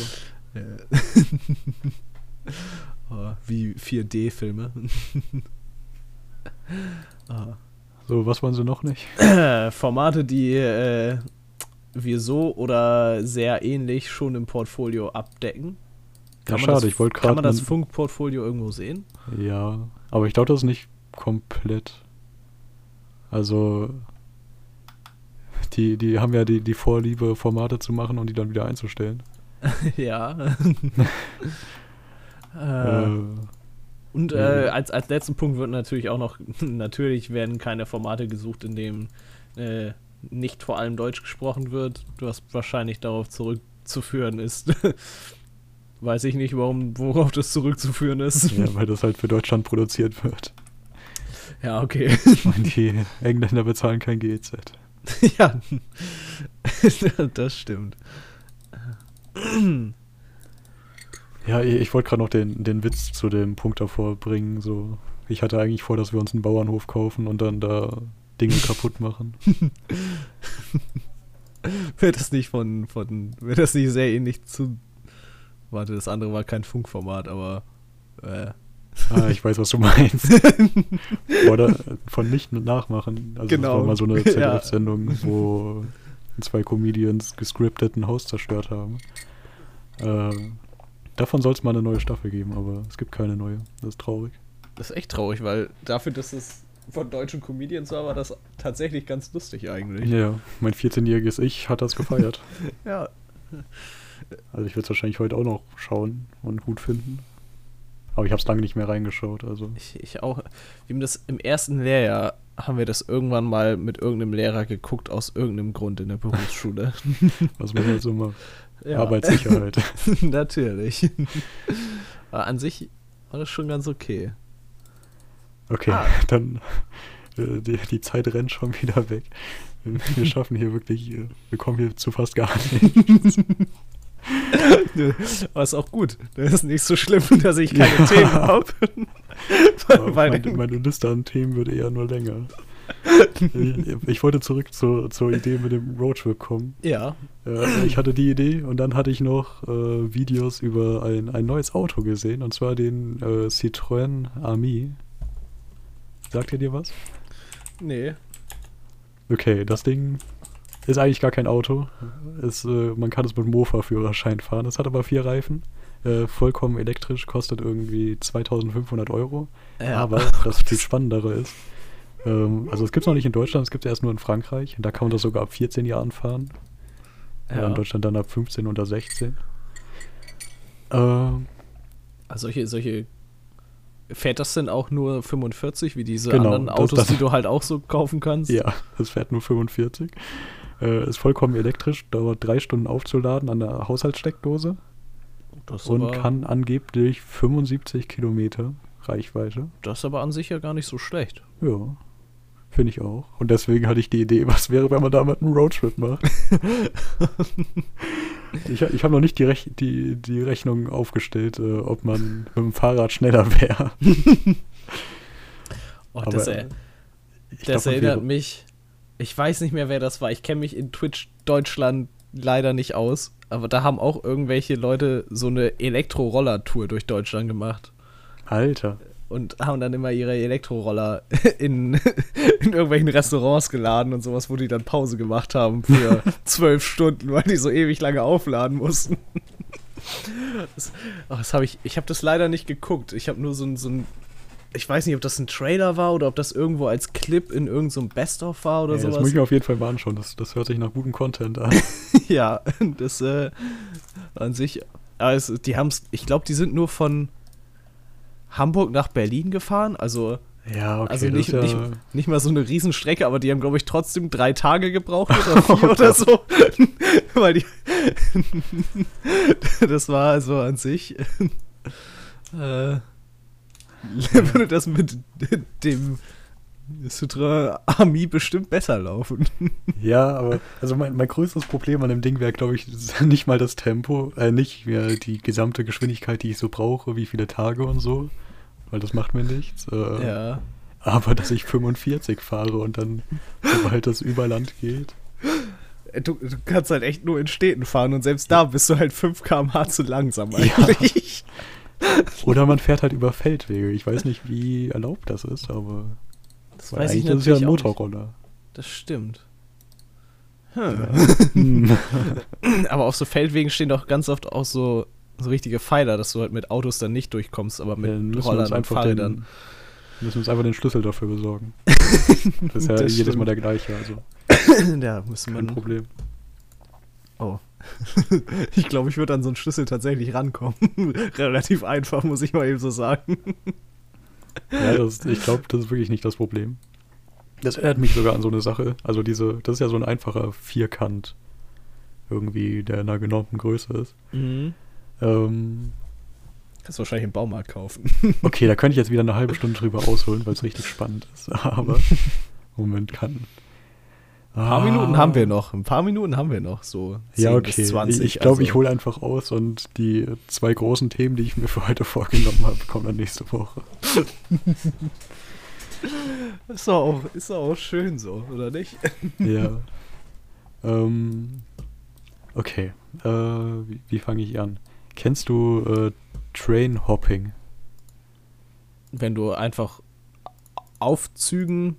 oh, wie 4D-Filme. ah. So, was wollen sie noch nicht? Formate, die äh, wir so oder sehr ähnlich schon im Portfolio abdecken. Ja, man schade, das, ich wollte Kann man gerade. das Funkportfolio irgendwo sehen? Ja, aber ich glaube, das ist nicht komplett. Also, die, die haben ja die, die Vorliebe, Formate zu machen und die dann wieder einzustellen. ja. äh, Äh, Und äh, als, als letzten Punkt wird natürlich auch noch, natürlich werden keine Formate gesucht, in dem äh, nicht vor allem Deutsch gesprochen wird, was wahrscheinlich darauf zurückzuführen ist. Weiß ich nicht, warum, worauf das zurückzuführen ist. ja, weil das halt für Deutschland produziert wird. Ja, okay. Ich meine, die Engländer bezahlen kein GEZ. ja, das stimmt. Ja, ich, wollte gerade noch den, den Witz zu dem Punkt davor bringen. So, ich hatte eigentlich vor, dass wir uns einen Bauernhof kaufen und dann da Dinge kaputt machen. Wird das nicht von, von, wird das nicht sehr ähnlich zu. Warte, das andere war kein Funkformat, aber. Äh, Ah, ich weiß, was du meinst. Oder von nicht nachmachen. Also Genau. das war mal so eine Ja. ZDF-Sendung, wo zwei Comedians gescriptet ein Haus zerstört haben. Äh, davon soll es mal eine neue Staffel geben, aber es gibt keine neue. Das ist traurig. Das ist echt traurig, weil dafür, dass es von deutschen Comedians war, war das tatsächlich ganz lustig eigentlich. Ja, mein 14-jähriges Ich hat das gefeiert. Ja. Also ich würde es wahrscheinlich heute auch noch schauen und gut finden. Aber ich habe es lange nicht mehr reingeschaut. Also Ich, ich auch. Wir haben das im ersten Lehrjahr, haben wir das irgendwann mal mit irgendeinem Lehrer geguckt, aus irgendeinem Grund in der Berufsschule. was man halt so macht. Ja. Arbeitssicherheit. Natürlich. Aber an sich war das schon ganz okay. Okay, Ah. dann äh, die, die Zeit rennt schon wieder weg. Wir, schaffen hier wirklich, äh, wir kommen hier zu fast gar nicht. Aber ist auch gut. Das ist nicht so schlimm, dass ich keine Ja. Themen habe. Meine, meine Liste an Themen wird eher nur länger. Ich, wollte zurück zur, zur Idee mit dem Roadtrip kommen. ja. Äh, ich hatte die Idee und dann hatte ich noch äh, Videos über ein, ein neues Auto gesehen und zwar den äh, Citroën Ami. Sagt ihr dir was? Nee. Okay, das Ding ist eigentlich gar kein Auto. Es, äh, man kann es mit Mofa-Führerschein fahren. Es hat aber vier Reifen. Äh, vollkommen elektrisch, kostet irgendwie 2500 Euro. Ja. Aber das viel Spannendere ist, ähm, also es gibt es noch nicht in Deutschland, es gibt es erst nur in Frankreich. Und da kann man das sogar ab 14 Jahren fahren. Ja. in Deutschland dann ab 15 oder 16. Ähm, Also solche, solche fährt das denn auch nur 45, wie diese Genau, anderen das- Autos, das- die du halt auch so kaufen kannst? Ja, es fährt nur 45. Äh, ist vollkommen elektrisch, dauert drei Stunden aufzuladen an der Haushaltssteckdose Das und kann angeblich 75 Kilometer Reichweite. das ist aber an sich ja gar nicht so schlecht. Ja, finde ich auch. Und deswegen hatte ich die Idee, was wäre, wenn man damit einen Roadtrip macht. ich ich habe noch nicht die, Rech die, die Rechnung aufgestellt, äh, ob man mit dem Fahrrad schneller wäre. Oh, das Aber, er, Ich das glaub, erinnert mich. Ich weiß nicht mehr, wer das war. Ich kenne mich in Twitch Deutschland leider nicht aus. Aber da haben auch irgendwelche Leute so eine Elektro-Roller-Tour durch Deutschland gemacht. Alter. Und haben dann immer ihre Elektroroller in, in irgendwelchen Restaurants geladen und sowas, wo die dann Pause gemacht haben für zwölf Stunden, weil die so ewig lange aufladen mussten. Das, oh, das habe ich, ich habe das leider nicht geguckt. Ich habe nur so ein, so ein, ich weiß nicht, ob das ein Trailer war oder ob das irgendwo als Clip in irgendeinem so Best-of war oder das sowas. muss ich mir auf jeden Fall mal anschauen. Das, das hört sich nach gutem Content an. ja, das äh, an sich, also die haben es, ich glaube, die sind nur von Hamburg nach Berlin gefahren, also Ja, okay. also nicht, ja, nicht, nicht mal so eine Riesenstrecke, aber die haben, glaube ich, trotzdem drei Tage gebraucht oder vier oder so. Weil die. das war also an sich. Äh, würde das mit dem Citroën Ami bestimmt besser laufen. Ja, aber also mein, mein größtes Problem an dem Ding wäre, glaube ich, nicht mal das Tempo, äh, nicht mehr die gesamte Geschwindigkeit, die ich so brauche, wie viele Tage und so, weil das macht mir nichts. Äh, Ja. Aber dass ich 45 fahre und dann, sobald das über Land geht. Du, du kannst halt echt nur in Städten fahren und selbst da bist du halt 5 km/h zu langsam eigentlich. Oder man fährt halt über Feldwege. Ich weiß nicht, wie erlaubt das ist, aber Das weil eigentlich ist es ja ein. Motorroller. Das stimmt. Hm. Hm. Aber auf so Feldwegen stehen doch ganz oft auch so, so richtige Pfeiler, dass du halt mit Autos dann nicht durchkommst, aber mit wir Rollern und einfach Fahrrädern. den, müssen uns einfach den Schlüssel dafür besorgen. Das ist ja Das jedes stimmt. Mal der gleiche, also ja, müssen kein wir. Problem. Oh. ich glaube, ich würde an so einen Schlüssel tatsächlich rankommen. Relativ einfach, muss ich mal eben so sagen. Ja, das, ich glaube, das ist wirklich nicht das Problem. Das erinnert mich sogar an so eine Sache. Also diese, das ist ja so ein einfacher Vierkant irgendwie, der in einer genormten Größe ist. Mhm. Ähm, Kannst du wahrscheinlich im Baumarkt kaufen. okay, da könnte ich jetzt wieder eine halbe Stunde drüber ausholen, weil es richtig spannend ist. Aber Moment kann. Ein paar Minuten haben wir noch. Ein paar Minuten haben wir noch. So 10 Ja, okay. bis 20. ich glaube, also. ich hole einfach aus und die zwei großen Themen, die ich mir für heute vorgenommen habe, kommen dann nächste Woche. Ist doch auch, ist doch auch schön so, oder nicht? Ja. ähm, okay. Äh, wie wie fange ich an? Kennst du äh, Train Hopping? Wenn du einfach auf Zügen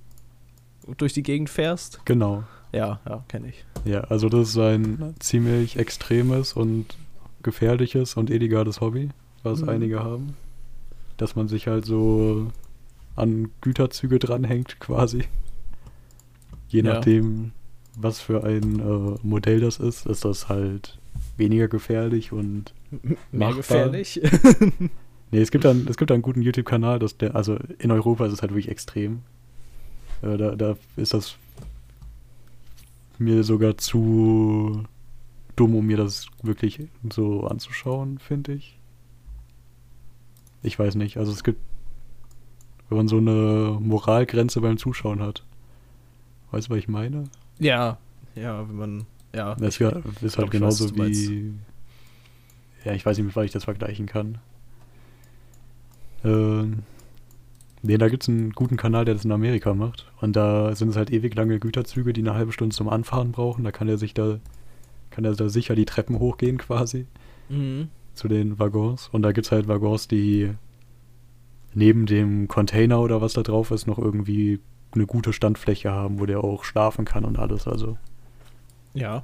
durch die Gegend fährst. Genau. Ja, ja, kenne ich. Ja, also das ist ein ziemlich extremes und gefährliches und illegales Hobby, was Mhm. einige haben. Dass man sich halt so an Güterzüge dranhängt quasi. Je Ja. nachdem, was für ein äh, Modell das ist, ist das halt weniger gefährlich und Mehr Machbar. gefährlich. Nee, es gibt dann, es gibt einen guten YouTube-Kanal, dass der, also in Europa ist es halt wirklich extrem. Äh, da, da ist das mir sogar zu dumm, um mir das wirklich so anzuschauen, finde ich. Ich weiß nicht, also es gibt, wenn man so eine Moralgrenze beim Zuschauen hat. Weißt du, was ich meine? ja, ja, wenn man. Ja, Das ich- ist halt weiß, genauso meinst. wie. Ja, ich weiß nicht, mit was ich das vergleichen kann. Ähm, nee, da gibt es einen guten Kanal, der das in Amerika macht. Und da sind es halt ewig lange Güterzüge, die eine halbe Stunde zum Anfahren brauchen. Da kann er sich da, kann er da sicher die Treppen hochgehen quasi Mhm. zu den Waggons. Und da gibt es halt Waggons, die neben dem Container oder was da drauf ist, noch irgendwie eine gute Standfläche haben, wo der auch schlafen kann und alles. Also, Ja.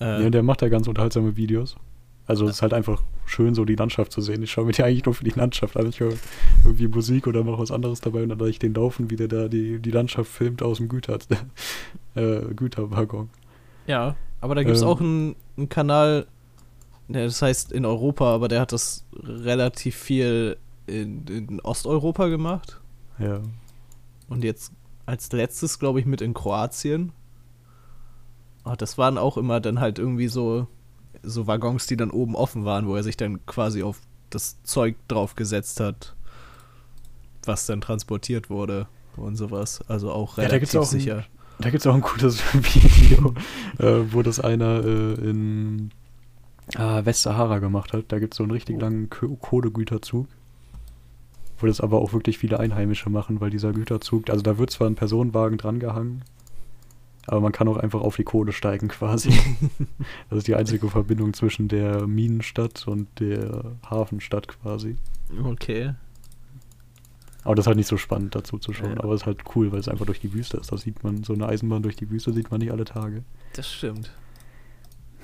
ja, Äh, der macht ja ganz unterhaltsame Videos. Also, es ist halt einfach schön, so die Landschaft zu sehen. Ich schaue mir die eigentlich nur für die Landschaft an. Ich höre irgendwie Musik oder mache was anderes dabei und dann lasse ich den laufen, wie der da die, die Landschaft filmt aus dem Güter, äh, Güterwaggon. ja, aber da gibt es Ähm. auch einen, einen Kanal, das heißt in Europa, aber der hat das relativ viel in, in Osteuropa gemacht. Ja. Und jetzt als letztes, glaube ich, mit in Kroatien. Ah, das waren auch immer dann halt irgendwie so, so Waggons, die dann oben offen waren, wo er sich dann quasi auf das Zeug draufgesetzt hat, was dann transportiert wurde und sowas. Also auch Ja, da relativ gibt's auch ein- sicher. Da gibt es auch ein gutes Video, äh, wo das einer äh, in äh, Westsahara gemacht hat. Da gibt es so einen richtig Oh. langen Ko- Kohlegüterzug. Wo das aber auch wirklich viele Einheimische machen, weil dieser Güterzug, also da wird zwar ein Personenwagen drangehangen, aber man kann auch einfach auf die Kohle steigen quasi. das ist die einzige Verbindung zwischen der Minenstadt und der Hafenstadt quasi. Okay. Aber das ist halt nicht so spannend dazu zu schauen. Ja. Aber es ist halt cool, weil es einfach durch die Wüste ist. Das sieht man, so eine Eisenbahn durch die Wüste sieht man nicht alle Tage. Das stimmt.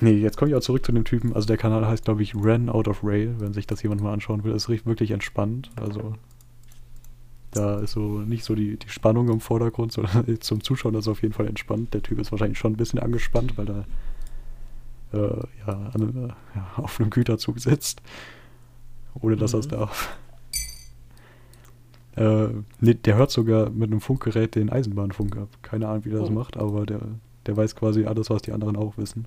Nee, jetzt komme ich auch zurück zu dem Typen. Also der Kanal heißt, glaube ich, Ran Out of Rail, wenn sich das jemand mal anschauen will. Ist richtig- wirklich entspannt. Also da ist so nicht so die, die Spannung im Vordergrund, sondern zum Zuschauen ist es auf jeden Fall entspannt. Der Typ ist wahrscheinlich schon ein bisschen angespannt, weil er äh, ja, an, äh, ja, auf einem Güterzug sitzt. Ohne dass er es Mhm. darf. Äh, nee, der hört sogar mit einem Funkgerät den Eisenbahnfunk ab. Keine Ahnung, wie der das Oh. macht, aber der, der weiß quasi alles, was die anderen auch wissen.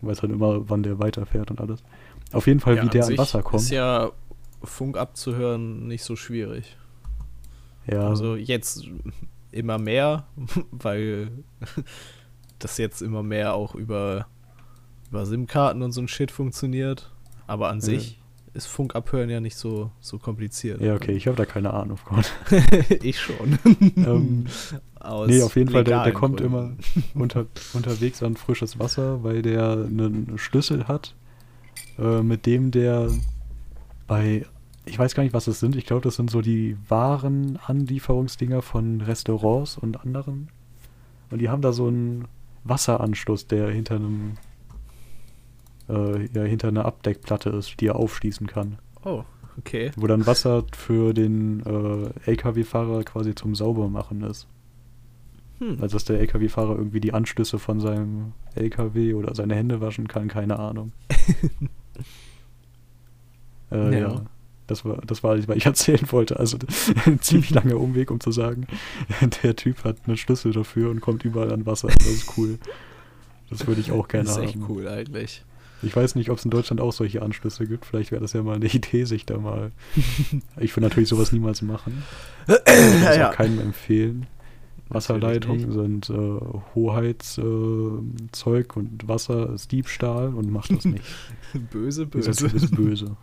Weiß halt immer, wann der weiterfährt und alles. Auf jeden Fall, Ja, wie der an Wasser kommt. Ist ja Funk abzuhören nicht so schwierig. Ja, Also jetzt immer mehr, weil das jetzt immer mehr auch über, über SIM-Karten und so ein Shit funktioniert. Aber an Ja. sich ist Funk abhören ja nicht so, so kompliziert. ja, okay, ich habe da keine Ahnung von. ich schon. ähm, Aus nee, auf jeden Fall, der, der kommt Gründen. immer unter, unterwegs an frisches Wasser, weil der einen Schlüssel hat, äh, mit dem der bei, ich weiß gar nicht, was das sind, ich glaube, das sind so die Warenanlieferungsdinger von Restaurants und anderen. Und die haben da so einen Wasseranschluss, der hinter einem, äh, ja, hinter einer Abdeckplatte ist, die er aufschließen kann. Oh, okay. Wo dann Wasser für den äh, LKW-Fahrer quasi zum Saubermachen ist. Hm. Also dass der LKW-Fahrer irgendwie die Anschlüsse von seinem LKW oder seine Hände waschen kann, keine Ahnung. äh, Ja. ja. Das war, das war, was ich erzählen wollte. Also ein ziemlich langer Umweg, um zu sagen, der Typ hat einen Schlüssel dafür und kommt überall an Wasser. Das ist cool. Das würde ich auch gerne das ist haben. echt cool eigentlich. Ich weiß nicht, ob es in Deutschland auch solche Anschlüsse gibt. Vielleicht wäre das ja mal eine Idee, sich da mal. ich würde natürlich sowas niemals machen. Ich würde das Ja. auch keinem empfehlen. Wasserleitungen sind äh, Hoheitszeug äh, und Wasser ist Diebstahl und macht das nicht. Böse, Dieser böse. Typ ist böse.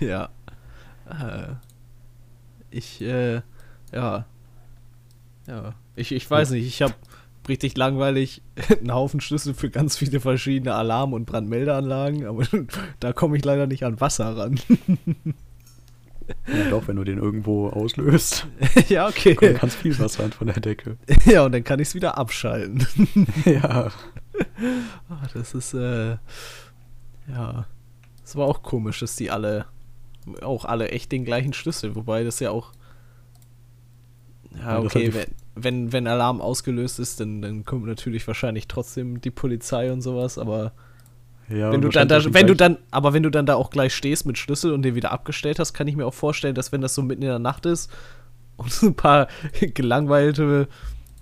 Ja. Äh, ich, äh, ja. Ja. Ich, ich weiß nicht, ich habe richtig langweilig einen Haufen Schlüssel für ganz viele verschiedene Alarm- und Brandmeldeanlagen, aber da komme ich leider nicht an Wasser ran. Ja, doch, wenn du den irgendwo auslöst, ja, okay. kommt ganz viel Wasser von der Decke. Ja, und dann kann ich es wieder abschalten. ja. Ah, das ist, äh, ja. Es war auch komisch, dass die alle, auch alle echt den gleichen Schlüssel, wobei das ja auch. Ja, okay, wenn, wenn, wenn Alarm ausgelöst ist, dann, dann kommt natürlich wahrscheinlich trotzdem die Polizei und sowas, aber ja wenn du dann da, wenn du dann, aber wenn du dann da auch gleich stehst mit Schlüssel und den wieder abgestellt hast, kann ich mir auch vorstellen, dass wenn das so mitten in der Nacht ist und so ein paar gelangweilte,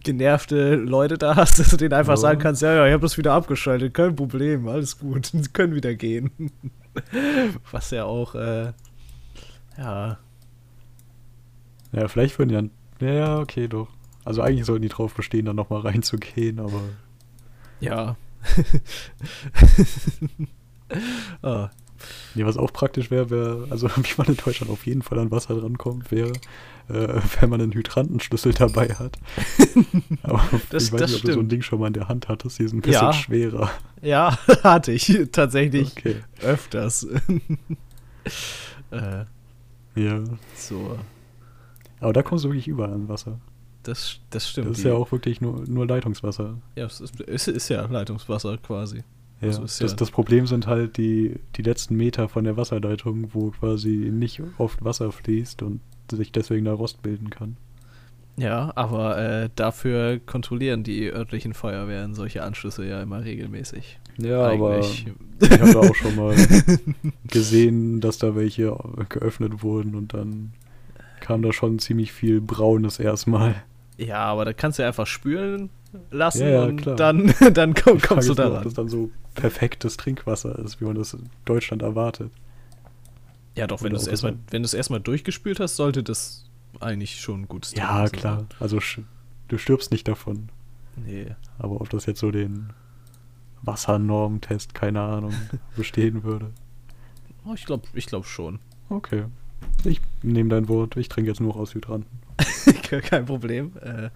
genervte Leute da hast, dass du denen einfach Ja. sagen kannst, ja, ja, ich habe das wieder abgeschaltet, kein Problem, alles gut, sie können wieder gehen. Was ja auch, äh, ja, Ja, vielleicht würden ja. Ja, okay, doch. Also eigentlich sollten die drauf bestehen, dann nochmal reinzugehen, aber. ja. ah, Nee, was auch praktisch wäre, wäre, also wie man in Deutschland auf jeden Fall an Wasser drankommt, wäre, äh, wenn man einen Hydrantenschlüssel dabei hat. Aber Das- ich weiß nicht, ob du so ein stimmt. Ding schon mal in der Hand hattest, die sind ein bisschen Ja. schwerer. ja, hatte ich tatsächlich Okay. öfters. äh, Ja. so. Aber da kommst du wirklich überall an Wasser. Das, das stimmt. Das ist ja auch wirklich nur, nur Leitungswasser. Ja, es ist, es ist ja Leitungswasser quasi. Ja, Also ist das, ja- das Problem sind halt die, die letzten Meter von der Wasserleitung, wo quasi nicht oft Wasser fließt und sich deswegen da Rost bilden kann. Ja, aber äh, dafür kontrollieren die örtlichen Feuerwehren solche Anschlüsse ja immer regelmäßig. Ja, Eigentlich. aber ich habe auch schon mal gesehen, dass da welche geöffnet wurden und dann kam da schon ziemlich viel Braunes erstmal. Ja, aber da kannst du ja einfach spülen lassen Ja, ja, und dann, dann komm, kommst du da nur, ob ran. das dann so perfektes Trinkwasser ist, wie man das in Deutschland erwartet. Ja, doch, wenn du es erstmal, so. wenn du es erstmal durchgespült hast, sollte das eigentlich schon ein gutes Ja, Trinkwasser klar. Also sch- du stirbst nicht davon. sein. Nee. Aber ob das jetzt so den Wassernormtest, keine Ahnung, bestehen würde. Oh, ich glaube ich glaub schon. Okay. Ich nehme dein Wort. Ich trinke jetzt nur aus Hydranten. Kein Problem. Äh,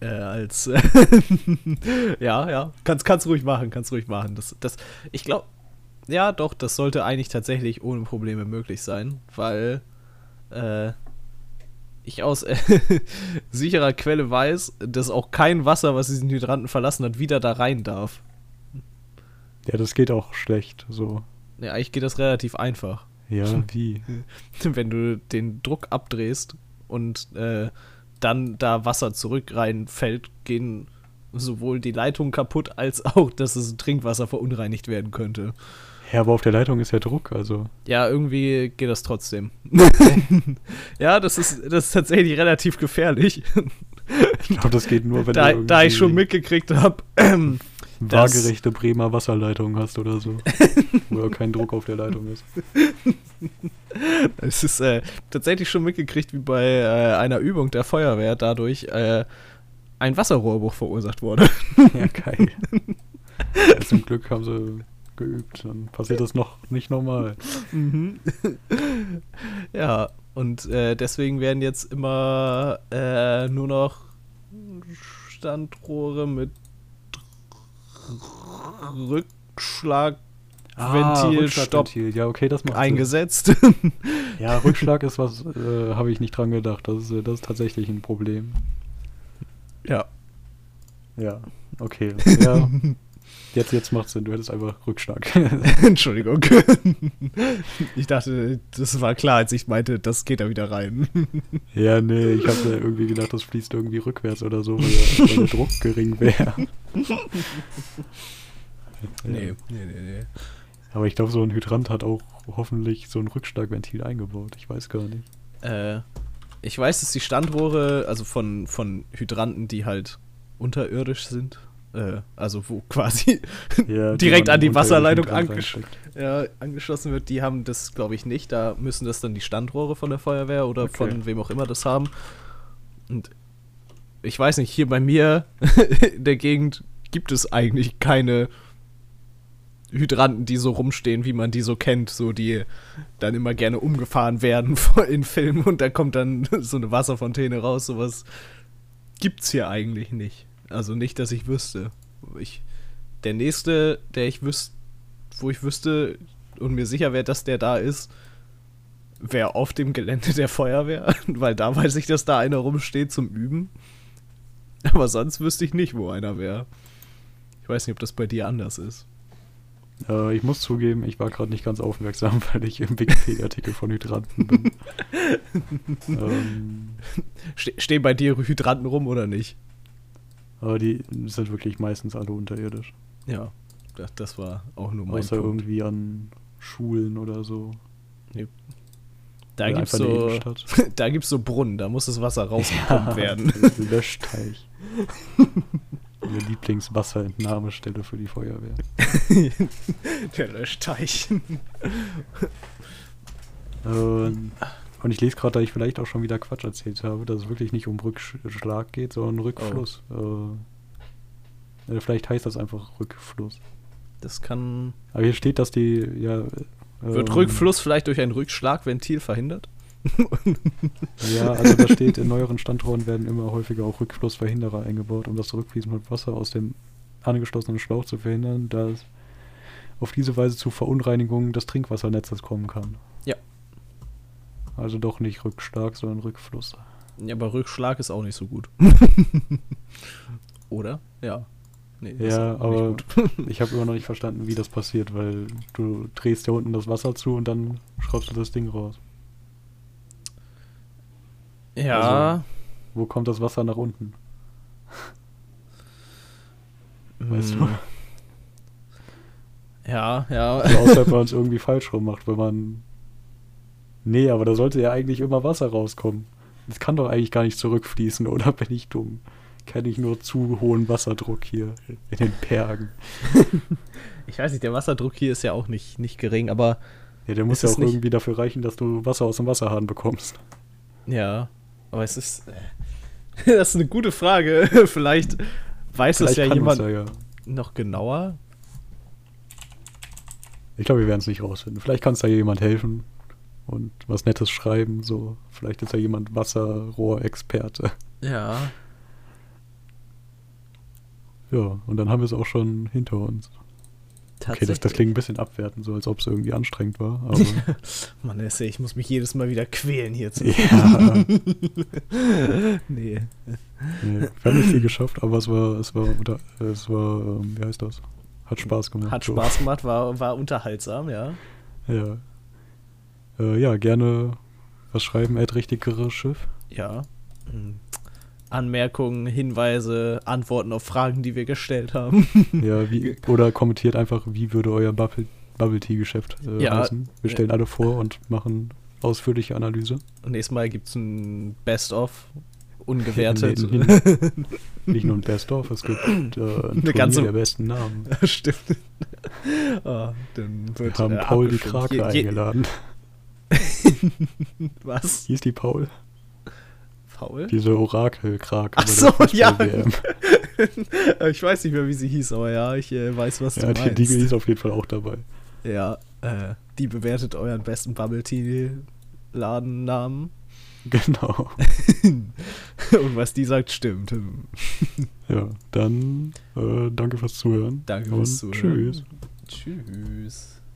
äh, als ja, ja, kannst kannst ruhig machen, kannst ruhig machen. Das, das, ich glaube, ja, doch, das sollte eigentlich tatsächlich ohne Probleme möglich sein, weil äh, ich aus sicherer Quelle weiß, dass auch kein Wasser, was diesen Hydranten verlassen hat, wieder da rein darf. Ja, das geht auch schlecht. So. Ja, eigentlich geht das relativ einfach. Ja, wie? wenn du den Druck abdrehst und äh, dann da Wasser zurück reinfällt, gehen sowohl die Leitungen kaputt, als auch, dass das Trinkwasser verunreinigt werden könnte. Ja, aber auf der Leitung ist ja Druck, also. Ja, irgendwie geht das trotzdem. ja, das ist, das ist tatsächlich relativ gefährlich. Ich glaube, das geht nur, wenn da, du da ich schon mitgekriegt habe, waagerechte Bremer Wasserleitung hast oder so. wo kein Druck auf der Leitung ist. es ist äh, tatsächlich schon mitgekriegt, wie bei äh, einer Übung der Feuerwehr dadurch äh, ein Wasserrohrbruch verursacht wurde. Ja, geil. Ja, zum Glück haben sie geübt. Dann passiert das noch nicht normal. Mhm. ja, und äh, deswegen werden jetzt immer äh, nur noch Standrohre mit Rückschlag Ventil, Stopp Rückschlagventil. Ja, okay, das macht Sinn. eingesetzt. Ja, Rückschlag ist was, äh, habe ich nicht dran gedacht. Das ist, äh, das ist tatsächlich ein Problem. ja. Ja, okay. Ja. Jetzt, jetzt macht Sinn. Du hättest einfach Rückschlag. Entschuldigung. ich dachte, das war klar, als ich meinte, das geht da wieder rein. ja, nee, ich habe irgendwie gedacht, das fließt irgendwie rückwärts oder so, weil der, weil der Druck gering wäre. nee, nee, nee, nee. Aber ich glaube, so ein Hydrant hat auch hoffentlich so ein Rückschlagventil eingebaut. Ich weiß gar nicht. Äh, ich weiß, dass die Standrohre, also von, von Hydranten, die halt unterirdisch sind, äh, also wo quasi Ja, direkt an die Wasserleitung angesch ja, angeschlossen wird, die haben das, glaube ich, nicht. Da müssen das dann die Standrohre von der Feuerwehr oder Okay. von wem auch immer das haben. Und ich weiß nicht, hier bei mir in der Gegend gibt es eigentlich keine Hydranten, die so rumstehen, wie man die so kennt, so die dann immer gerne umgefahren werden in Filmen und da kommt dann so eine Wasserfontäne raus, sowas gibt's hier eigentlich nicht. Also nicht, dass ich wüsste. Ich, der nächste, der ich wüsste, wo ich wüsste und mir sicher wäre, dass der da ist, wäre auf dem Gelände der Feuerwehr, weil da weiß ich, dass da einer rumsteht zum Üben. Aber sonst wüsste ich nicht, wo einer wäre. Ich weiß nicht, ob das bei dir anders ist. Äh, ich muss zugeben, ich war gerade nicht ganz aufmerksam, weil ich im Wikipedia-Artikel von Hydranten bin. ähm, Ste stehen bei dir Hydranten rum oder nicht? Aber die sind wirklich meistens alle unterirdisch. Ja, das, das war auch nur mein Außer Punkt. irgendwie an Schulen oder so. Da Oder gibt's einfach in der so, da gibt's so Brunnen, da muss das Wasser rausgepumpt werden. Löschteich. Meine Lieblingswasserentnahmestelle für die Feuerwehr. Der Löschteich. Ähm, und ich lese gerade, da ich vielleicht auch schon wieder Quatsch erzählt habe, dass es wirklich nicht um Rückschlag geht, sondern Rückfluss. Äh, äh, vielleicht heißt das einfach Rückfluss. Das kann. Aber hier steht, dass die, ja. Wird ähm, Rückfluss vielleicht durch ein Rückschlagventil verhindert? Ja, also da steht, in neueren Standrohren werden immer häufiger auch Rückflussverhinderer eingebaut, um das Zurückfließen von Wasser aus dem angeschlossenen Schlauch zu verhindern, da es auf diese Weise zu Verunreinigungen des Trinkwassernetzes kommen kann. Also doch nicht Rückschlag, sondern Rückfluss. Ja, aber Rückschlag ist auch nicht so gut. Oder? Ja. Nee, Ja, aber nicht gut. ich habe immer noch nicht verstanden, wie das passiert, weil du drehst ja unten das Wasser zu und dann schraubst du das Ding raus. ja. Wo kommt das Wasser nach unten? Weißt du? mm, Ja, ja. Also außer wenn man es irgendwie falsch rum macht, wenn man. Nee, aber da sollte ja eigentlich immer Wasser rauskommen. Das kann doch eigentlich gar nicht zurückfließen, oder bin ich dumm? Kenne ich nur zu hohen Wasserdruck hier in den Bergen. Ich weiß nicht, der Wasserdruck hier ist ja auch nicht, nicht gering, aber Ja, der muss ja auch irgendwie dafür reichen, dass du Wasser aus dem Wasserhahn bekommst. ja. Aber es ist. äh, Das ist eine gute Frage. Vielleicht weiß es Vielleicht ja jemand ja, ja. noch genauer. Ich glaube, wir werden es nicht rausfinden. Vielleicht kann es da jemand helfen und was Nettes schreiben. So, vielleicht ist ja jemand Wasserrohrexperte. Ja. Ja, und dann haben wir es auch schon hinter uns. Okay, das, das klingt ein bisschen abwertend, so als ob es irgendwie anstrengend war. Aber Mann, Esse, ich muss mich jedes Mal wieder quälen hier zu. ja, nee. nee, wir haben nicht viel geschafft, aber es war, es war, unter, es war, ähm, wie heißt das? Hat Spaß gemacht. Hat so. Spaß gemacht, war, war unterhaltsam, ja. Ja. Äh, ja, gerne was schreiben, Ed richtigere Schiff. Ja. Mhm. Anmerkungen, Hinweise, Antworten auf Fragen, die wir gestellt haben. Ja, wie, oder kommentiert einfach, wie würde euer Bubble, Bubble Tea Geschäft äh, Ja. heißen. Wir stellen alle vor und machen ausführliche Analyse. Nächstes Mal gibt es ein Best-of, ungewertet. Nee, nee, Nicht nur ein Best-of, es gibt äh, ein Turnier ganze- der besten Namen. Stimmt. Ah, dann Wir haben äh, Paul die. Krake Je- je- Was? Hieß die Paul? Paul? Diese Orakel-Krake. Ach so, ja. Ich weiß nicht mehr, wie sie hieß, aber ja, ich äh, weiß, was Ja, du die, meinst. die ist auf jeden Fall auch dabei. Ja, äh, die bewertet euren besten Bubble Tea Ladennamen. Genau. Und was die sagt, stimmt. Ja, dann äh, danke fürs Zuhören. Danke und fürs Zuhören. Tschüss. Tschüss.